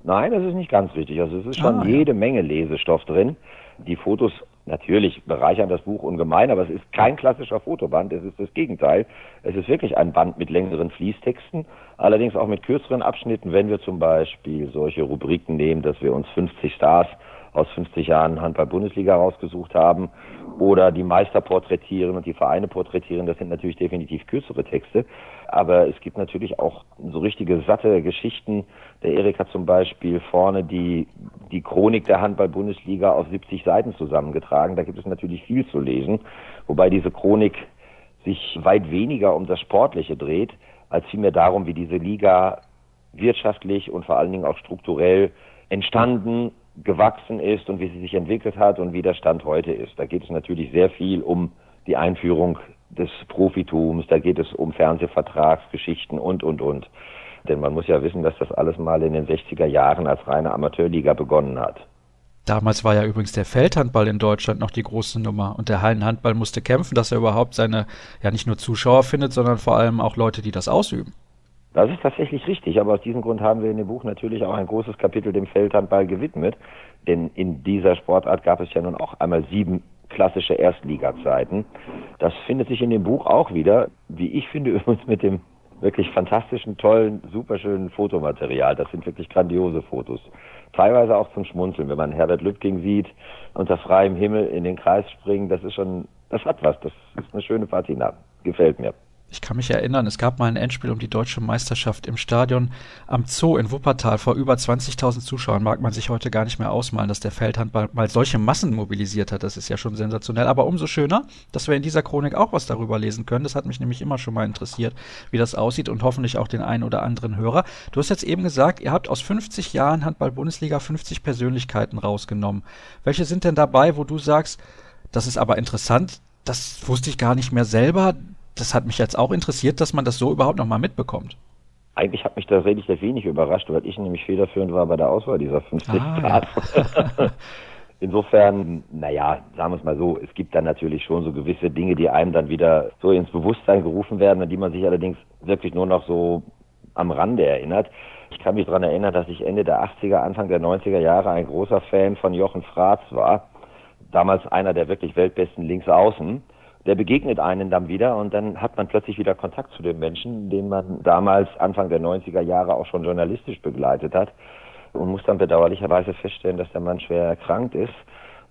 Nein, das ist nicht ganz richtig. Also es ist schon ah, jede ja. Menge Lesestoff drin. Die Fotos natürlich bereichern das Buch ungemein, aber es ist kein klassischer Fotoband, es ist das Gegenteil. Es ist wirklich ein Band mit längeren Fließtexten, allerdings auch mit kürzeren Abschnitten, wenn wir zum Beispiel solche Rubriken nehmen, dass wir uns 50 Stars aus 50 Jahren Handball-Bundesliga rausgesucht haben oder die Meister porträtieren und die Vereine porträtieren. Das sind natürlich definitiv kürzere Texte. Aber es gibt natürlich auch so richtige satte Geschichten. Der Erik hat zum Beispiel vorne die, die Chronik der Handball-Bundesliga auf 70 Seiten zusammengetragen. Da gibt es natürlich viel zu lesen. Wobei diese Chronik sich weit weniger um das Sportliche dreht, als vielmehr darum, wie diese Liga wirtschaftlich und vor allen Dingen auch strukturell entstanden, gewachsen ist und wie sie sich entwickelt hat und wie der Stand heute ist. Da geht es natürlich sehr viel um die Einführung des Profitums, da geht es um Fernsehvertragsgeschichten und, und, und. Denn man muss ja wissen, dass das alles mal in den 60er Jahren als reine Amateurliga begonnen hat. Damals war ja übrigens der Feldhandball in Deutschland noch die große Nummer und der Hallenhandball musste kämpfen, dass er überhaupt seine, ja nicht nur Zuschauer findet, sondern vor allem auch Leute, die das ausüben. Das ist tatsächlich richtig, aber aus diesem Grund haben wir in dem Buch natürlich auch ein großes Kapitel dem Feldhandball gewidmet, denn in dieser Sportart gab es ja nun auch einmal sieben klassische Erstliga-Zeiten. Das findet sich in dem Buch auch wieder, wie ich finde *laughs* übrigens mit dem wirklich fantastischen, tollen, superschönen Fotomaterial. Das sind wirklich grandiose Fotos. Teilweise auch zum Schmunzeln, wenn man Herbert Lübking sieht, unter freiem Himmel in den Kreis springen, das ist schon, das hat was. Das ist eine schöne Patina. Gefällt mir. Ich kann mich erinnern, es gab mal ein Endspiel um die deutsche Meisterschaft im Stadion am Zoo in Wuppertal vor über 20.000 Zuschauern. Mag man sich heute gar nicht mehr ausmalen, dass der Feldhandball mal solche Massen mobilisiert hat. Das ist ja schon sensationell. Aber umso schöner, dass wir in dieser Chronik auch was darüber lesen können. Das hat mich nämlich immer schon mal interessiert, wie das aussieht und hoffentlich auch den einen oder anderen Hörer. Du hast jetzt eben gesagt, ihr habt aus 50 Jahren Handball-Bundesliga 50 Persönlichkeiten rausgenommen. Welche sind denn dabei, wo du sagst, das ist aber interessant, das wusste ich gar nicht mehr selber das hat mich jetzt auch interessiert, dass man das so überhaupt nochmal mitbekommt. Eigentlich hat mich das relativ wenig überrascht, weil ich nämlich federführend war bei der Auswahl dieser 50 ah, ja. *laughs* Insofern, naja, sagen wir es mal so, es gibt dann natürlich schon so gewisse Dinge, die einem dann wieder so ins Bewusstsein gerufen werden, an die man sich allerdings wirklich nur noch so am Rande erinnert. Ich kann mich daran erinnern, dass ich Ende der 80er, Anfang der 90er Jahre ein großer Fan von Jochen Fratz war. Damals einer der wirklich weltbesten Linksaußen der begegnet einen dann wieder und dann hat man plötzlich wieder Kontakt zu dem Menschen, den man damals Anfang der 90er Jahre auch schon journalistisch begleitet hat und muss dann bedauerlicherweise feststellen, dass der Mann schwer erkrankt ist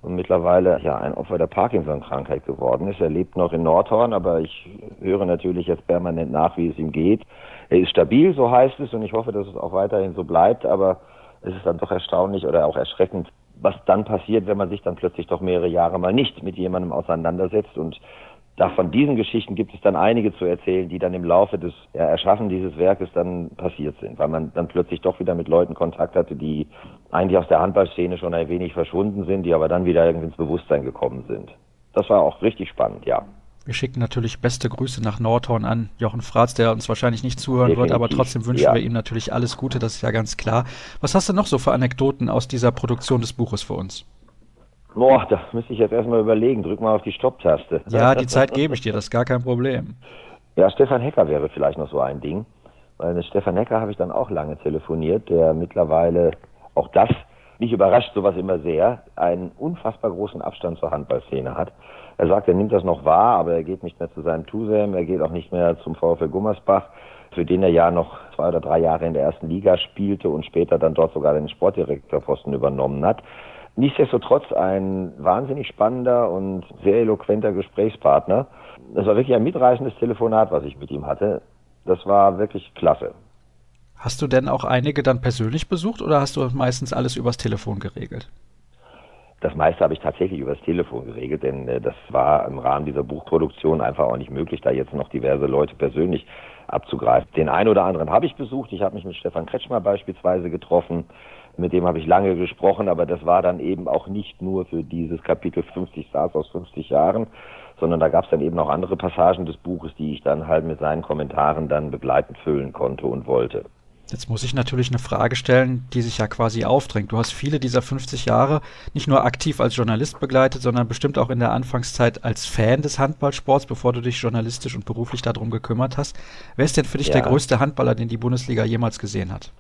und mittlerweile ja ein Opfer der Parkinson-Krankheit geworden ist. Er lebt noch in Nordhorn, aber ich höre natürlich jetzt permanent nach, wie es ihm geht. Er ist stabil, so heißt es, und ich hoffe, dass es auch weiterhin so bleibt, aber es ist dann doch erstaunlich oder auch erschreckend, was dann passiert, wenn man sich dann plötzlich doch mehrere Jahre mal nicht mit jemandem auseinandersetzt und da von diesen Geschichten gibt es dann einige zu erzählen, die dann im Laufe des Erschaffen dieses Werkes dann passiert sind, weil man dann plötzlich doch wieder mit Leuten Kontakt hatte, die eigentlich aus der Handballszene schon ein wenig verschwunden sind, die aber dann wieder irgendwie ins Bewusstsein gekommen sind. Das war auch richtig spannend, ja. Wir schicken natürlich beste Grüße nach Nordhorn an Jochen Fratz, der uns wahrscheinlich nicht zuhören Definitiv. wird, aber trotzdem wünschen ja. wir ihm natürlich alles Gute, das ist ja ganz klar. Was hast du noch so für Anekdoten aus dieser Produktion des Buches für uns? Boah, das müsste ich jetzt erstmal überlegen. Drück mal auf die Stopptaste. Ja, die Zeit gebe ich dir, das ist gar kein Problem. Ja, Stefan Hecker wäre vielleicht noch so ein Ding. Weil mit Stefan Hecker habe ich dann auch lange telefoniert, der mittlerweile, auch das, mich überrascht sowas immer sehr, einen unfassbar großen Abstand zur Handballszene hat. Er sagt, er nimmt das noch wahr, aber er geht nicht mehr zu seinem Tusem, er geht auch nicht mehr zum VfL Gummersbach, für den er ja noch zwei oder drei Jahre in der ersten Liga spielte und später dann dort sogar den Sportdirektorposten übernommen hat. Nichtsdestotrotz ein wahnsinnig spannender und sehr eloquenter Gesprächspartner. Das war wirklich ein mitreißendes Telefonat, was ich mit ihm hatte. Das war wirklich klasse. Hast du denn auch einige dann persönlich besucht oder hast du meistens alles übers Telefon geregelt? Das meiste habe ich tatsächlich übers Telefon geregelt, denn äh, das war im Rahmen dieser Buchproduktion einfach auch nicht möglich, da jetzt noch diverse Leute persönlich abzugreifen. Den einen oder anderen habe ich besucht. Ich habe mich mit Stefan Kretschmer beispielsweise getroffen mit dem habe ich lange gesprochen, aber das war dann eben auch nicht nur für dieses Kapitel 50 Stars aus 50 Jahren, sondern da gab es dann eben auch andere Passagen des Buches, die ich dann halt mit seinen Kommentaren dann begleitend füllen konnte und wollte. Jetzt muss ich natürlich eine Frage stellen, die sich ja quasi aufdrängt. Du hast viele dieser 50 Jahre nicht nur aktiv als Journalist begleitet, sondern bestimmt auch in der Anfangszeit als Fan des Handballsports, bevor du dich journalistisch und beruflich darum gekümmert hast. Wer ist denn für dich ja. der größte Handballer, den die Bundesliga jemals gesehen hat?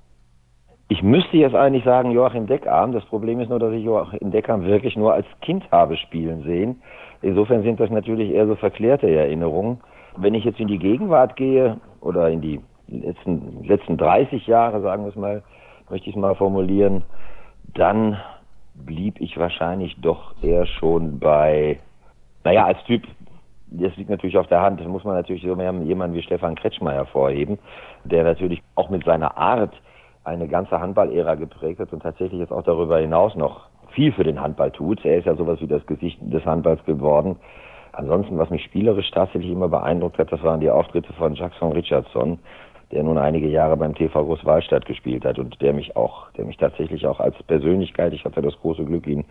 Ich müsste jetzt eigentlich sagen Joachim Deckarm. Das Problem ist nur, dass ich Joachim Deckarm wirklich nur als Kind habe spielen sehen. Insofern sind das natürlich eher so verklärte Erinnerungen. Wenn ich jetzt in die Gegenwart gehe oder in die letzten, letzten 30 Jahre, sagen wir es mal, möchte ich es mal formulieren, dann blieb ich wahrscheinlich doch eher schon bei, naja, als Typ, das liegt natürlich auf der Hand, muss man natürlich so jemanden wie Stefan Kretschmer hervorheben, der natürlich auch mit seiner Art eine ganze Handballära geprägt hat und tatsächlich jetzt auch darüber hinaus noch viel für den Handball tut. Er ist ja sowas wie das Gesicht des Handballs geworden. Ansonsten, was mich spielerisch tatsächlich immer beeindruckt hat, das waren die Auftritte von Jackson Richardson, der nun einige Jahre beim TV Großwallstadt gespielt hat und der mich auch, der mich tatsächlich auch als Persönlichkeit, ich hatte das große Glück, ihn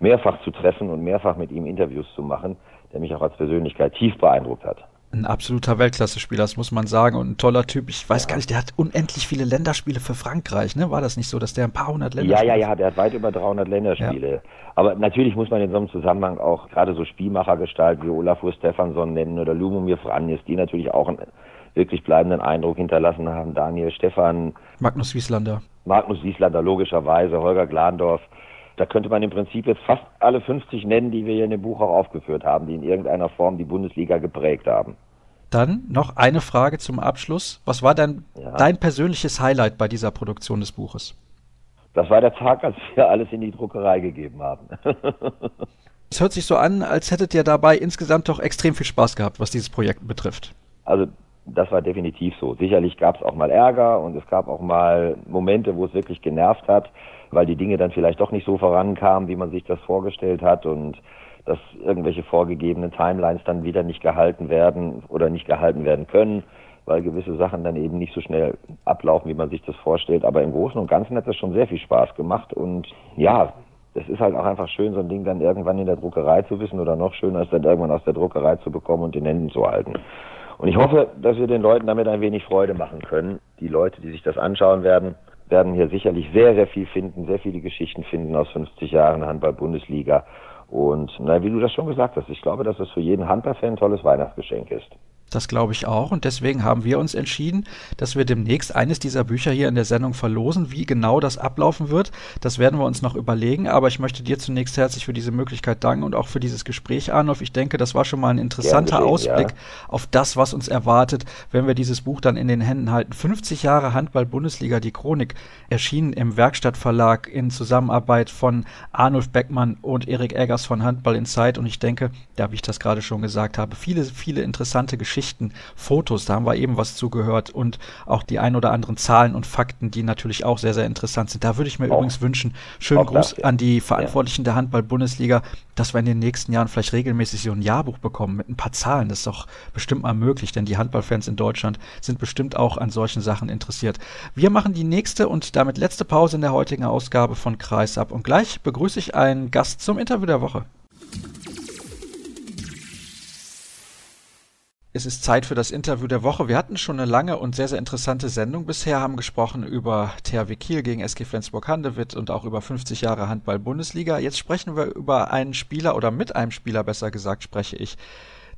mehrfach zu treffen und mehrfach mit ihm Interviews zu machen, der mich auch als Persönlichkeit tief beeindruckt hat. Ein absoluter Weltklasse-Spieler, das muss man sagen, und ein toller Typ. Ich weiß ja. gar nicht, der hat unendlich viele Länderspiele für Frankreich, ne? War das nicht so, dass der ein paar hundert Länderspiele? Ja, ja, ja, der hat weit über 300 Länderspiele. Ja. Aber natürlich muss man in so einem Zusammenhang auch gerade so Spielmachergestalten wie Olafur Stefansson nennen oder Lumomir Franjes, die natürlich auch einen wirklich bleibenden Eindruck hinterlassen haben. Daniel Stefan. Magnus Wieslander. Magnus Wieslander, logischerweise. Holger Glandorf. Da könnte man im Prinzip jetzt fast alle 50 nennen, die wir hier in dem Buch auch aufgeführt haben, die in irgendeiner Form die Bundesliga geprägt haben. Dann noch eine Frage zum Abschluss. Was war denn ja. dein persönliches Highlight bei dieser Produktion des Buches? Das war der Tag, als wir alles in die Druckerei gegeben haben. *laughs* Es hört sich so an, als hättet ihr dabei insgesamt doch extrem viel Spaß gehabt, was dieses Projekt betrifft. Also das war definitiv so. Sicherlich gab es auch mal Ärger und es gab auch mal Momente, wo es wirklich genervt hat weil die Dinge dann vielleicht doch nicht so vorankamen, wie man sich das vorgestellt hat und dass irgendwelche vorgegebenen Timelines dann wieder nicht gehalten werden oder nicht gehalten werden können, weil gewisse Sachen dann eben nicht so schnell ablaufen, wie man sich das vorstellt. Aber im Großen und Ganzen hat das schon sehr viel Spaß gemacht und ja, es ist halt auch einfach schön, so ein Ding dann irgendwann in der Druckerei zu wissen oder noch schöner ist dann irgendwann aus der Druckerei zu bekommen und in Händen zu halten. Und ich hoffe, dass wir den Leuten damit ein wenig Freude machen können. Die Leute, die sich das anschauen werden, werden hier sicherlich sehr, sehr viel finden, sehr viele Geschichten finden aus 50 Jahren Handball-Bundesliga. Und na, wie du das schon gesagt hast, ich glaube, dass es für jeden Handballfan ein tolles Weihnachtsgeschenk ist. Das glaube ich auch. Und deswegen haben wir uns entschieden, dass wir demnächst eines dieser Bücher hier in der Sendung verlosen. Wie genau das ablaufen wird, das werden wir uns noch überlegen. Aber ich möchte dir zunächst herzlich für diese Möglichkeit danken und auch für dieses Gespräch, Arnulf. Ich denke, das war schon mal ein interessanter geschehen, Ausblick ja. auf das, was uns erwartet, wenn wir dieses Buch dann in den Händen halten. 50 Jahre Handball-Bundesliga, die Chronik, erschienen im Werkstattverlag in Zusammenarbeit von Arnulf Beckmann und Erik Eggers von Handball in Zeit. Und ich denke, da, wie ich das gerade schon gesagt habe, viele, viele interessante Geschichten Geschichten, Fotos, da haben wir eben was zugehört und auch die ein oder anderen Zahlen und Fakten, die natürlich auch sehr, sehr interessant sind. Da würde ich mir auch. übrigens wünschen, schönen Gruß das, ja. an die Verantwortlichen der Handball-Bundesliga, dass wir in den nächsten Jahren vielleicht regelmäßig so ein Jahrbuch bekommen mit ein paar Zahlen. Das ist doch bestimmt mal möglich, denn die Handballfans in Deutschland sind bestimmt auch an solchen Sachen interessiert. Wir machen die nächste und damit letzte Pause in der heutigen Ausgabe von Kreis ab und gleich begrüße ich einen Gast zum Interview der Woche. Es ist Zeit für das Interview der Woche. Wir hatten schon eine lange und sehr, sehr interessante Sendung bisher, haben gesprochen über THW Kiel gegen SG Flensburg-Handewitt und auch über 50 Jahre Handball-Bundesliga. Jetzt sprechen wir über einen Spieler oder mit einem Spieler, besser gesagt, spreche ich,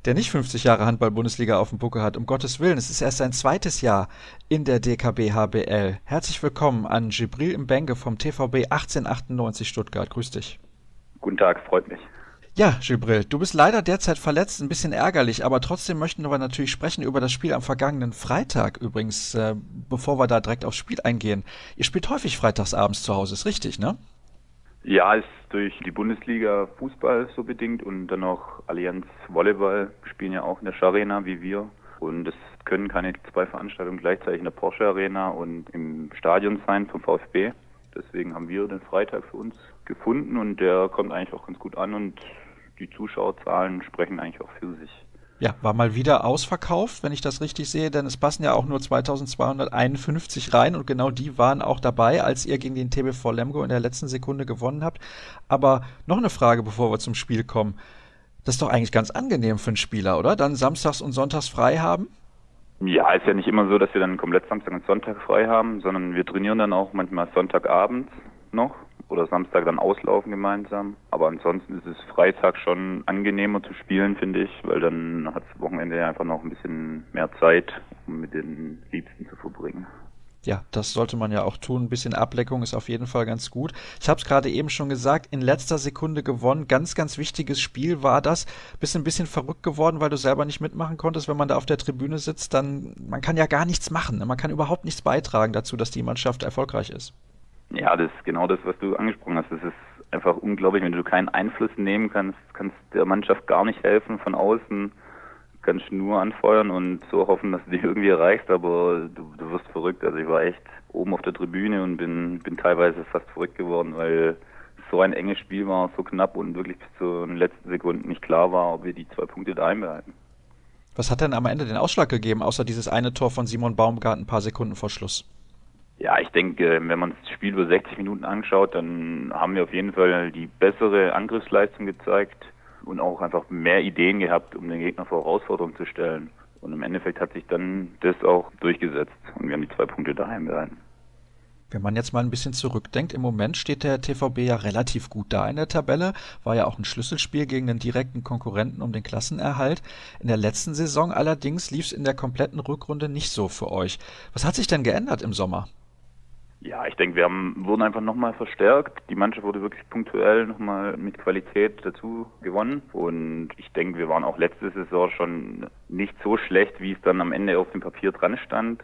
der nicht 50 Jahre Handball-Bundesliga auf dem Buckel hat. Um Gottes Willen, es ist erst sein zweites Jahr in der DKB HBL. Herzlich willkommen an Gibril Mbenge vom TVB 1898 Stuttgart. Grüß dich. Guten Tag, freut mich. Ja, Gibril, du bist leider derzeit verletzt, ein bisschen ärgerlich, aber trotzdem möchten wir natürlich sprechen über das Spiel am vergangenen Freitag übrigens, äh, bevor wir da direkt aufs Spiel eingehen. Ihr spielt häufig freitagsabends zu Hause, ist richtig, ne? Ja, ist durch die Bundesliga Fußball so bedingt und dann noch Allianz Volleyball spielen ja auch in der Scharena wie wir. Und es können keine zwei Veranstaltungen gleichzeitig in der Porsche Arena und im Stadion sein vom VfB. Deswegen haben wir den Freitag für uns gefunden und der kommt eigentlich auch ganz gut an und die Zuschauerzahlen sprechen eigentlich auch für sich. Ja, war mal wieder ausverkauft, wenn ich das richtig sehe, denn es passen ja auch nur 2251 rein und genau die waren auch dabei, als ihr gegen den TBV Lemgo in der letzten Sekunde gewonnen habt. Aber noch eine Frage, bevor wir zum Spiel kommen. Das ist doch eigentlich ganz angenehm für einen Spieler, oder? Dann samstags und sonntags frei haben? Ja, ist ja nicht immer so, dass wir dann komplett Samstag und Sonntag frei haben, sondern wir trainieren dann auch manchmal Sonntagabends noch oder Samstag dann auslaufen gemeinsam. Aber ansonsten ist es Freitag schon angenehmer zu spielen, finde ich, weil dann hat das Wochenende einfach noch ein bisschen mehr Zeit, um mit den Liebsten zu verbringen. Ja, das sollte man ja auch tun. Ein bisschen Ableckung ist auf jeden Fall ganz gut. Ich habe es gerade eben schon gesagt, in letzter Sekunde gewonnen. Ganz, ganz wichtiges Spiel war das. Bist ein bisschen verrückt geworden, weil du selber nicht mitmachen konntest. Wenn man da auf der Tribüne sitzt, dann man kann ja gar nichts machen. Man kann überhaupt nichts beitragen dazu, dass die Mannschaft erfolgreich ist. Ja, das ist genau das, was du angesprochen hast. Das ist einfach unglaublich, wenn du keinen Einfluss nehmen kannst, kannst der Mannschaft gar nicht helfen von außen, kannst nur anfeuern und so hoffen, dass du die *laughs* irgendwie erreichst, aber du, du wirst verrückt. Also ich war echt oben auf der Tribüne und bin, bin teilweise fast verrückt geworden, weil so ein enges Spiel war, so knapp und wirklich bis zu den letzten Sekunden nicht klar war, ob wir die zwei Punkte da einbehalten. Was hat denn am Ende den Ausschlag gegeben, außer dieses eine Tor von Simon Baumgart ein paar Sekunden vor Schluss? Ja, ich denke, wenn man das Spiel über 60 Minuten anschaut, dann haben wir auf jeden Fall die bessere Angriffsleistung gezeigt und auch einfach mehr Ideen gehabt, um den Gegner vor Herausforderungen zu stellen. Und im Endeffekt hat sich dann das auch durchgesetzt und wir haben die zwei Punkte daheim behalten. Wenn man jetzt mal ein bisschen zurückdenkt, im Moment steht der TVB ja relativ gut da in der Tabelle, war ja auch ein Schlüsselspiel gegen den direkten Konkurrenten um den Klassenerhalt. In der letzten Saison allerdings lief es in der kompletten Rückrunde nicht so für euch. Was hat sich denn geändert im Sommer? Ja, ich denke, wir haben, wurden einfach nochmal verstärkt. Die Mannschaft wurde wirklich punktuell nochmal mit Qualität dazu gewonnen. Und ich denke, wir waren auch letzte Saison schon nicht so schlecht, wie es dann am Ende auf dem Papier dran stand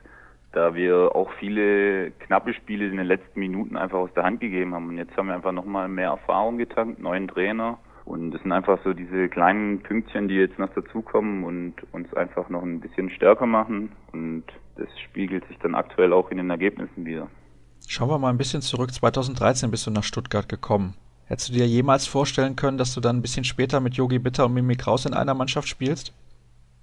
da wir auch viele knappe Spiele in den letzten Minuten einfach aus der Hand gegeben haben. Und jetzt haben wir einfach nochmal mehr Erfahrung getankt, neuen Trainer. Und das sind einfach so diese kleinen Pünktchen, die jetzt noch dazukommen und uns einfach noch ein bisschen stärker machen. Und das spiegelt sich dann aktuell auch in den Ergebnissen wieder. Schauen wir mal ein bisschen zurück. 2013 bist du nach Stuttgart gekommen. Hättest du dir jemals vorstellen können, dass du dann ein bisschen später mit Yogi Bitter und Mimi Kraus in einer Mannschaft spielst?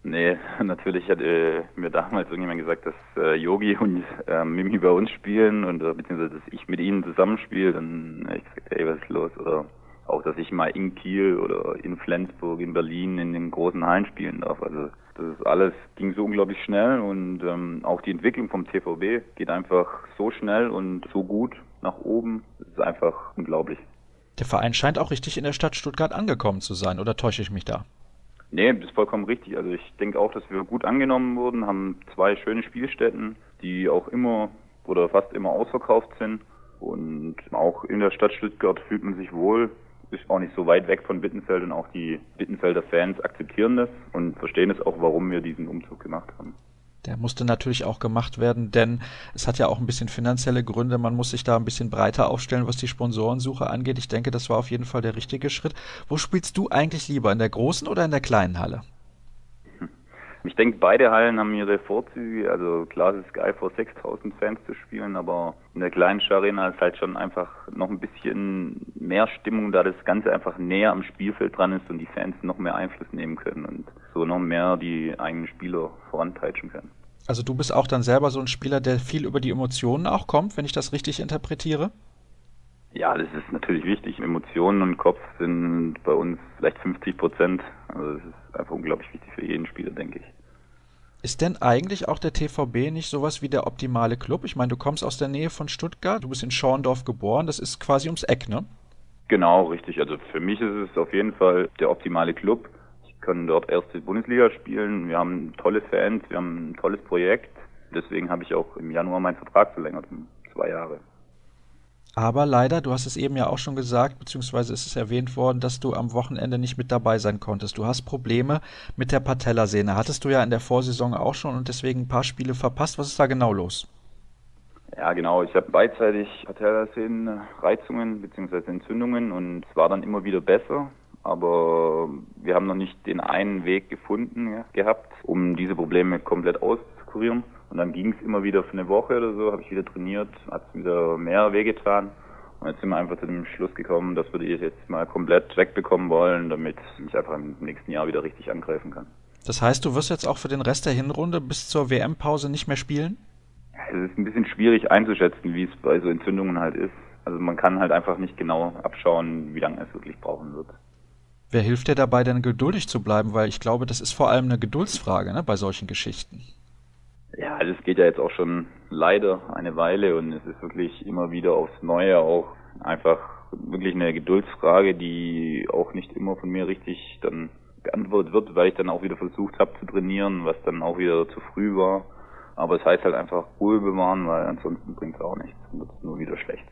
Nee, *laughs* natürlich hat äh, mir damals irgendjemand gesagt, dass äh, Yogi und äh, Mimi bei uns spielen und äh, beziehungsweise dass ich mit ihnen zusammenspiele, dann äh, ich gesagt, ey, was ist los? Oder auch, dass ich mal in Kiel oder in Flensburg, in Berlin in den großen Hallen spielen darf. Also das ist alles ging so unglaublich schnell und ähm, auch die Entwicklung vom TVB geht einfach so schnell und so gut nach oben. Das ist einfach unglaublich. Der Verein scheint auch richtig in der Stadt Stuttgart angekommen zu sein, oder täusche ich mich da? Nee, das ist vollkommen richtig. Also ich denke auch, dass wir gut angenommen wurden, haben zwei schöne Spielstätten, die auch immer oder fast immer ausverkauft sind. Und auch in der Stadt Stuttgart fühlt man sich wohl. Ist auch nicht so weit weg von Bittenfeld und auch die Bittenfelder Fans akzeptieren das und verstehen es auch, warum wir diesen Umzug gemacht haben. Der musste natürlich auch gemacht werden, denn es hat ja auch ein bisschen finanzielle Gründe. Man muss sich da ein bisschen breiter aufstellen, was die Sponsorensuche angeht. Ich denke, das war auf jeden Fall der richtige Schritt. Wo spielst du eigentlich lieber, in der großen oder in der kleinen Halle? Ich denke, beide Hallen haben ihre Vorzüge. Also klar, es ist geil, vor 6000 Fans zu spielen, aber in der kleinen Arena ist halt schon einfach noch ein bisschen mehr Stimmung, da das Ganze einfach näher am Spielfeld dran ist und die Fans noch mehr Einfluss nehmen können und so noch mehr die eigenen Spieler voranpeitschen können. Also du bist auch dann selber so ein Spieler, der viel über die Emotionen auch kommt, wenn ich das richtig interpretiere? Ja, das ist natürlich wichtig. Emotionen und Kopf sind bei uns vielleicht 50 Prozent. Also das ist einfach unglaublich wichtig für jeden Spieler, denke ich. Ist denn eigentlich auch der TVB nicht sowas wie der optimale Club? Ich meine, du kommst aus der Nähe von Stuttgart, du bist in Schorndorf geboren, das ist quasi ums Eck, ne? Genau, richtig. Also für mich ist es auf jeden Fall der optimale Club. Ich kann dort erste Bundesliga spielen. Wir haben tolle Fans, wir haben ein tolles Projekt. Deswegen habe ich auch im Januar meinen Vertrag verlängert, um zwei Jahre. Aber leider, du hast es eben ja auch schon gesagt, beziehungsweise ist es erwähnt worden, dass du am Wochenende nicht mit dabei sein konntest. Du hast Probleme mit der Patellasehne. Hattest du ja in der Vorsaison auch schon und deswegen ein paar Spiele verpasst. Was ist da genau los? Ja, genau. Ich habe beidseitig Patellasehnenreizungen bzw. Entzündungen und es war dann immer wieder besser. Aber wir haben noch nicht den einen Weg gefunden ja, gehabt, um diese Probleme komplett auszukurieren. Und dann ging es immer wieder für eine Woche oder so, habe ich wieder trainiert, hat es wieder mehr wehgetan. Und jetzt sind wir einfach zu dem Schluss gekommen, dass wir die jetzt mal komplett wegbekommen wollen, damit ich einfach im nächsten Jahr wieder richtig angreifen kann. Das heißt, du wirst jetzt auch für den Rest der Hinrunde bis zur WM-Pause nicht mehr spielen? Es ist ein bisschen schwierig einzuschätzen, wie es bei so Entzündungen halt ist. Also man kann halt einfach nicht genau abschauen, wie lange es wirklich brauchen wird. Wer hilft dir dabei, denn geduldig zu bleiben? Weil ich glaube, das ist vor allem eine Geduldsfrage ne, bei solchen Geschichten. Ja, es geht ja jetzt auch schon leider eine Weile und es ist wirklich immer wieder aufs Neue auch einfach wirklich eine Geduldsfrage, die auch nicht immer von mir richtig dann beantwortet wird, weil ich dann auch wieder versucht habe zu trainieren, was dann auch wieder zu früh war. Aber es heißt halt einfach Ruhe bewahren, weil ansonsten bringt es auch nichts und wird nur wieder schlecht.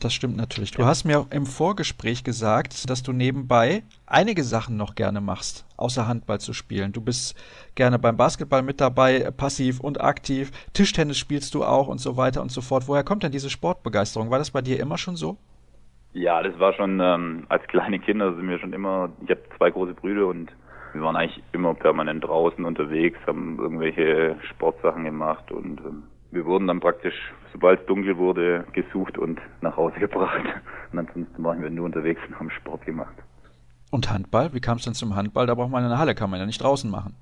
Das stimmt natürlich. Du hast mir im Vorgespräch gesagt, dass du nebenbei einige Sachen noch gerne machst, außer Handball zu spielen. Du bist gerne beim Basketball mit dabei, passiv und aktiv. Tischtennis spielst du auch und so weiter und so fort. Woher kommt denn diese Sportbegeisterung? War das bei dir immer schon so? Ja, das war schon ähm, als kleine Kinder sind wir schon immer. Ich habe zwei große Brüder und wir waren eigentlich immer permanent draußen unterwegs, haben irgendwelche Sportsachen gemacht und ähm, wir wurden dann praktisch, sobald es dunkel wurde, gesucht und nach Hause *laughs* gebracht. Und ansonsten waren wir nur unterwegs und haben Sport gemacht. Und Handball? Wie kam es denn zum Handball? Da braucht man eine Halle, kann man ja nicht draußen machen.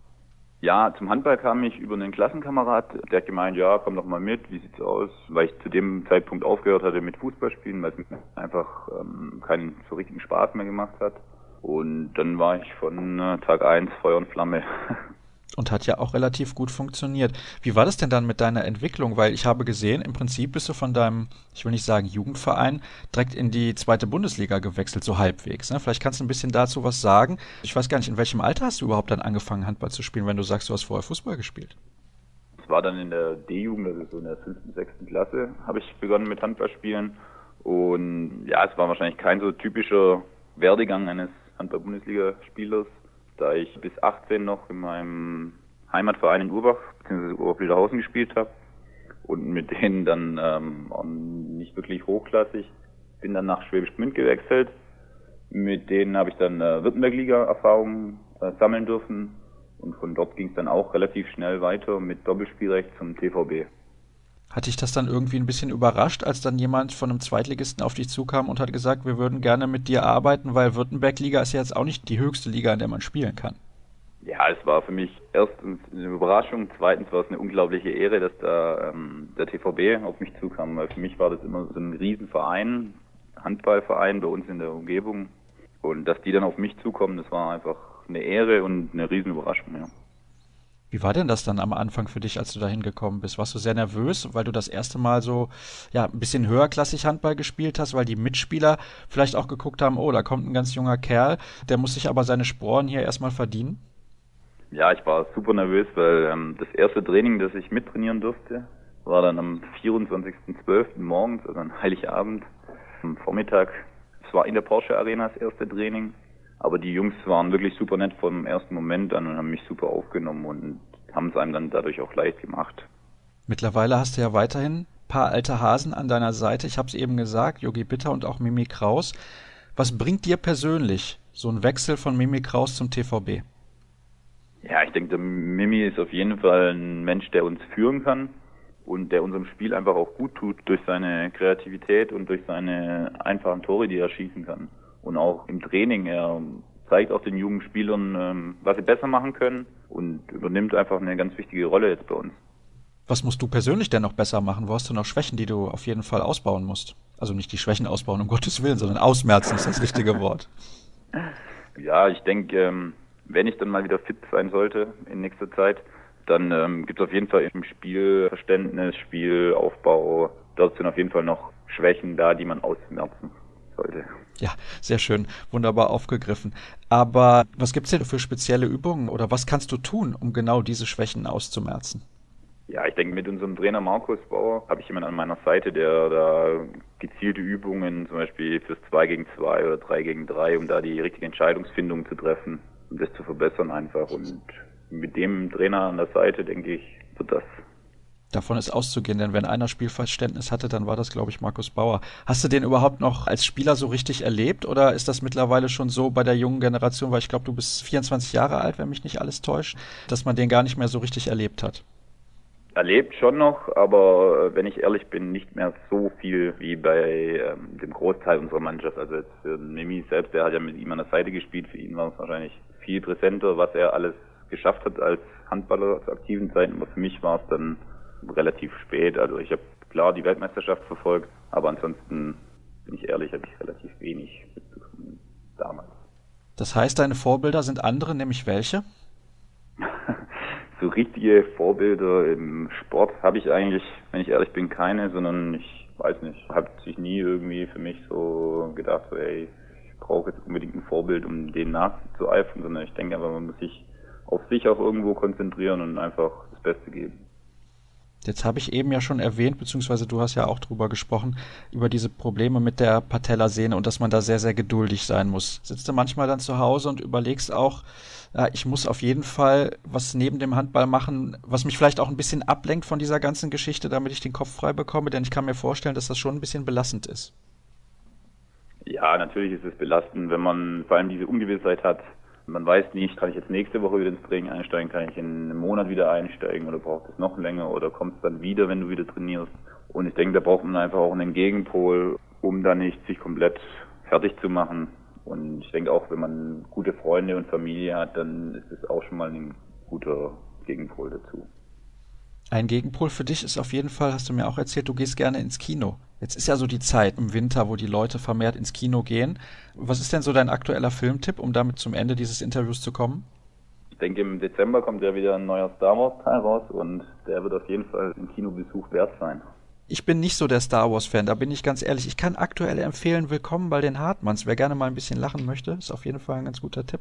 Ja, zum Handball kam ich über einen Klassenkamerad, der hat gemeint, ja, komm doch mal mit, wie sieht's aus? Weil ich zu dem Zeitpunkt aufgehört hatte mit Fußballspielen, weil es mir einfach ähm, keinen so richtigen Spaß mehr gemacht hat. Und dann war ich von äh, Tag eins Feuer und Flamme. *laughs* Und hat ja auch relativ gut funktioniert. Wie war das denn dann mit deiner Entwicklung? Weil ich habe gesehen, im Prinzip bist du von deinem, ich will nicht sagen Jugendverein, direkt in die zweite Bundesliga gewechselt, so halbwegs. Ne? Vielleicht kannst du ein bisschen dazu was sagen. Ich weiß gar nicht, in welchem Alter hast du überhaupt dann angefangen, Handball zu spielen, wenn du sagst, du hast vorher Fußball gespielt? Es war dann in der D-Jugend, also so in der fünften, sechsten Klasse, habe ich begonnen mit Handballspielen. Und ja, es war wahrscheinlich kein so typischer Werdegang eines Handball-Bundesliga-Spielers da ich bis 18 noch in meinem Heimatverein in Urbach bzw. Urbach-Lederhausen gespielt habe und mit denen dann ähm, nicht wirklich hochklassig. Bin dann nach Schwäbisch Gmünd gewechselt. Mit denen habe ich dann äh, Württemberg-Liga-Erfahrungen äh, sammeln dürfen und von dort ging es dann auch relativ schnell weiter mit Doppelspielrecht zum TVB. Hat dich das dann irgendwie ein bisschen überrascht, als dann jemand von einem Zweitligisten auf dich zukam und hat gesagt, wir würden gerne mit dir arbeiten, weil Württemberg-Liga ist ja jetzt auch nicht die höchste Liga, in der man spielen kann? Ja, es war für mich erstens eine Überraschung, zweitens war es eine unglaubliche Ehre, dass da ähm, der TVB auf mich zukam, weil für mich war das immer so ein Riesenverein, Handballverein bei uns in der Umgebung und dass die dann auf mich zukommen, das war einfach eine Ehre und eine Riesenüberraschung, ja. Wie war denn das dann am Anfang für dich, als du da hingekommen bist? Warst du sehr nervös, weil du das erste Mal so ja, ein bisschen höherklassig Handball gespielt hast, weil die Mitspieler vielleicht auch geguckt haben, oh, da kommt ein ganz junger Kerl, der muss sich aber seine Sporen hier erstmal verdienen? Ja, ich war super nervös, weil ähm, das erste Training, das ich mittrainieren durfte, war dann am 24.12. morgens, also an Heiligabend, am Vormittag. Es war in der Porsche Arena das erste Training. Aber die Jungs waren wirklich super nett vom ersten Moment an und haben mich super aufgenommen und haben es einem dann dadurch auch leicht gemacht. Mittlerweile hast du ja weiterhin ein paar alte Hasen an deiner Seite. Ich habe es eben gesagt, Yogi Bitter und auch Mimi Kraus. Was bringt dir persönlich so ein Wechsel von Mimi Kraus zum TVB? Ja, ich denke, der Mimi ist auf jeden Fall ein Mensch, der uns führen kann und der unserem Spiel einfach auch gut tut durch seine Kreativität und durch seine einfachen Tore, die er schießen kann und auch im Training. Er zeigt auch den jungen Spielern, ähm, was sie besser machen können und übernimmt einfach eine ganz wichtige Rolle jetzt bei uns. Was musst du persönlich denn noch besser machen? Wo hast du noch Schwächen, die du auf jeden Fall ausbauen musst? Also nicht die Schwächen ausbauen, um *laughs* Gottes Willen, sondern ausmerzen ist das richtige Wort. *laughs* Ja, ich denke, ähm, wenn ich dann mal wieder fit sein sollte in nächster Zeit, dann ähm, gibt es auf jeden Fall im Spielverständnis, Spielaufbau, dort sind auf jeden Fall noch Schwächen da, die man ausmerzen sollte. Ja, sehr schön, wunderbar aufgegriffen. Aber was gibt's denn für spezielle Übungen oder was kannst du tun, um genau diese Schwächen auszumerzen? Ja, ich denke, mit unserem Trainer Markus Bauer habe ich jemanden an meiner Seite, der da gezielte Übungen, zum Beispiel fürs 2 gegen 2 oder 3 gegen 3, um da die richtige Entscheidungsfindung zu treffen, um das zu verbessern einfach. Und mit dem Trainer an der Seite, denke ich, wird das Davon ist auszugehen, denn wenn einer Spielverständnis hatte, dann war das, glaube ich, Markus Bauer. Hast du den überhaupt noch als Spieler so richtig erlebt oder ist das mittlerweile schon so bei der jungen Generation, weil ich glaube, du bist 24 Jahre alt, wenn mich nicht alles täuscht, dass man den gar nicht mehr so richtig erlebt hat? Erlebt schon noch, aber wenn ich ehrlich bin, nicht mehr so viel wie bei ähm, dem Großteil unserer Mannschaft. Also jetzt für Mimi selbst, der hat ja mit ihm an der Seite gespielt, für ihn war es wahrscheinlich viel präsenter, was er alles geschafft hat als Handballer zu aktiven Zeiten, aber für mich war es dann relativ spät. Also ich habe klar die Weltmeisterschaft verfolgt, aber ansonsten bin ich ehrlich, habe ich relativ wenig mitbekommen damals. Das heißt, deine Vorbilder sind andere, nämlich welche? *laughs* so richtige Vorbilder im Sport habe ich eigentlich, wenn ich ehrlich bin, keine, sondern ich weiß nicht, habe sich nie irgendwie für mich so gedacht, so, ey, ich brauche jetzt unbedingt ein Vorbild, um den nachzueifern, sondern ich denke einfach, man muss sich auf sich auch irgendwo konzentrieren und einfach das Beste geben. Jetzt habe ich eben ja schon erwähnt, beziehungsweise du hast ja auch drüber gesprochen, über diese Probleme mit der Patellasehne und dass man da sehr, sehr geduldig sein muss. Sitzt du manchmal dann zu Hause und überlegst auch, ja, ich muss auf jeden Fall was neben dem Handball machen, was mich vielleicht auch ein bisschen ablenkt von dieser ganzen Geschichte, damit ich den Kopf frei bekomme, denn ich kann mir vorstellen, dass das schon ein bisschen belastend ist. Ja, natürlich ist es belastend, wenn man vor allem diese Ungewissheit hat, man weiß nicht, kann ich jetzt nächste Woche wieder ins Training einsteigen, kann ich in einem Monat wieder einsteigen oder braucht es noch länger oder kommt es dann wieder, wenn du wieder trainierst. Und ich denke, da braucht man einfach auch einen Gegenpol, um dann nicht sich komplett fertig zu machen. Und ich denke auch, wenn man gute Freunde und Familie hat, dann ist es auch schon mal ein guter Gegenpol dazu. Ein Gegenpol für dich ist auf jeden Fall, hast du mir auch erzählt, du gehst gerne ins Kino. Jetzt ist ja so die Zeit im Winter, wo die Leute vermehrt ins Kino gehen. Was ist denn so dein aktueller Filmtipp, um damit zum Ende dieses Interviews zu kommen? Ich denke, im Dezember kommt ja wieder ein neuer Star Wars Teil raus und der wird auf jeden Fall ein Kinobesuch wert sein. Ich bin nicht so der Star Wars Fan, da bin ich ganz ehrlich. Ich kann aktuell empfehlen, Willkommen bei den Hartmanns. Wer gerne mal ein bisschen lachen möchte, ist auf jeden Fall ein ganz guter Tipp.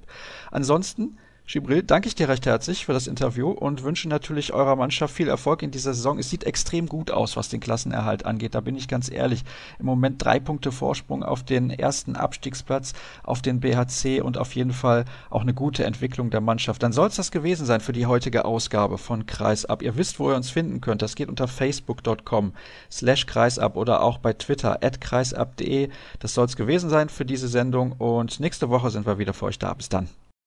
Ansonsten Gibril, danke ich dir recht herzlich für das Interview und wünsche natürlich eurer Mannschaft viel Erfolg in dieser Saison. Es sieht extrem gut aus, was den Klassenerhalt angeht. Da bin ich ganz ehrlich. Im Moment drei Punkte Vorsprung auf den ersten Abstiegsplatz, auf den BHC und auf jeden Fall auch eine gute Entwicklung der Mannschaft. Dann soll es das gewesen sein für die heutige Ausgabe von Kreisab. Ihr wisst, wo ihr uns finden könnt. Das geht unter facebook.com slash kreisab oder auch bei Twitter at kreisab.de. Das soll es gewesen sein für diese Sendung und nächste Woche sind wir wieder für euch da. Bis dann.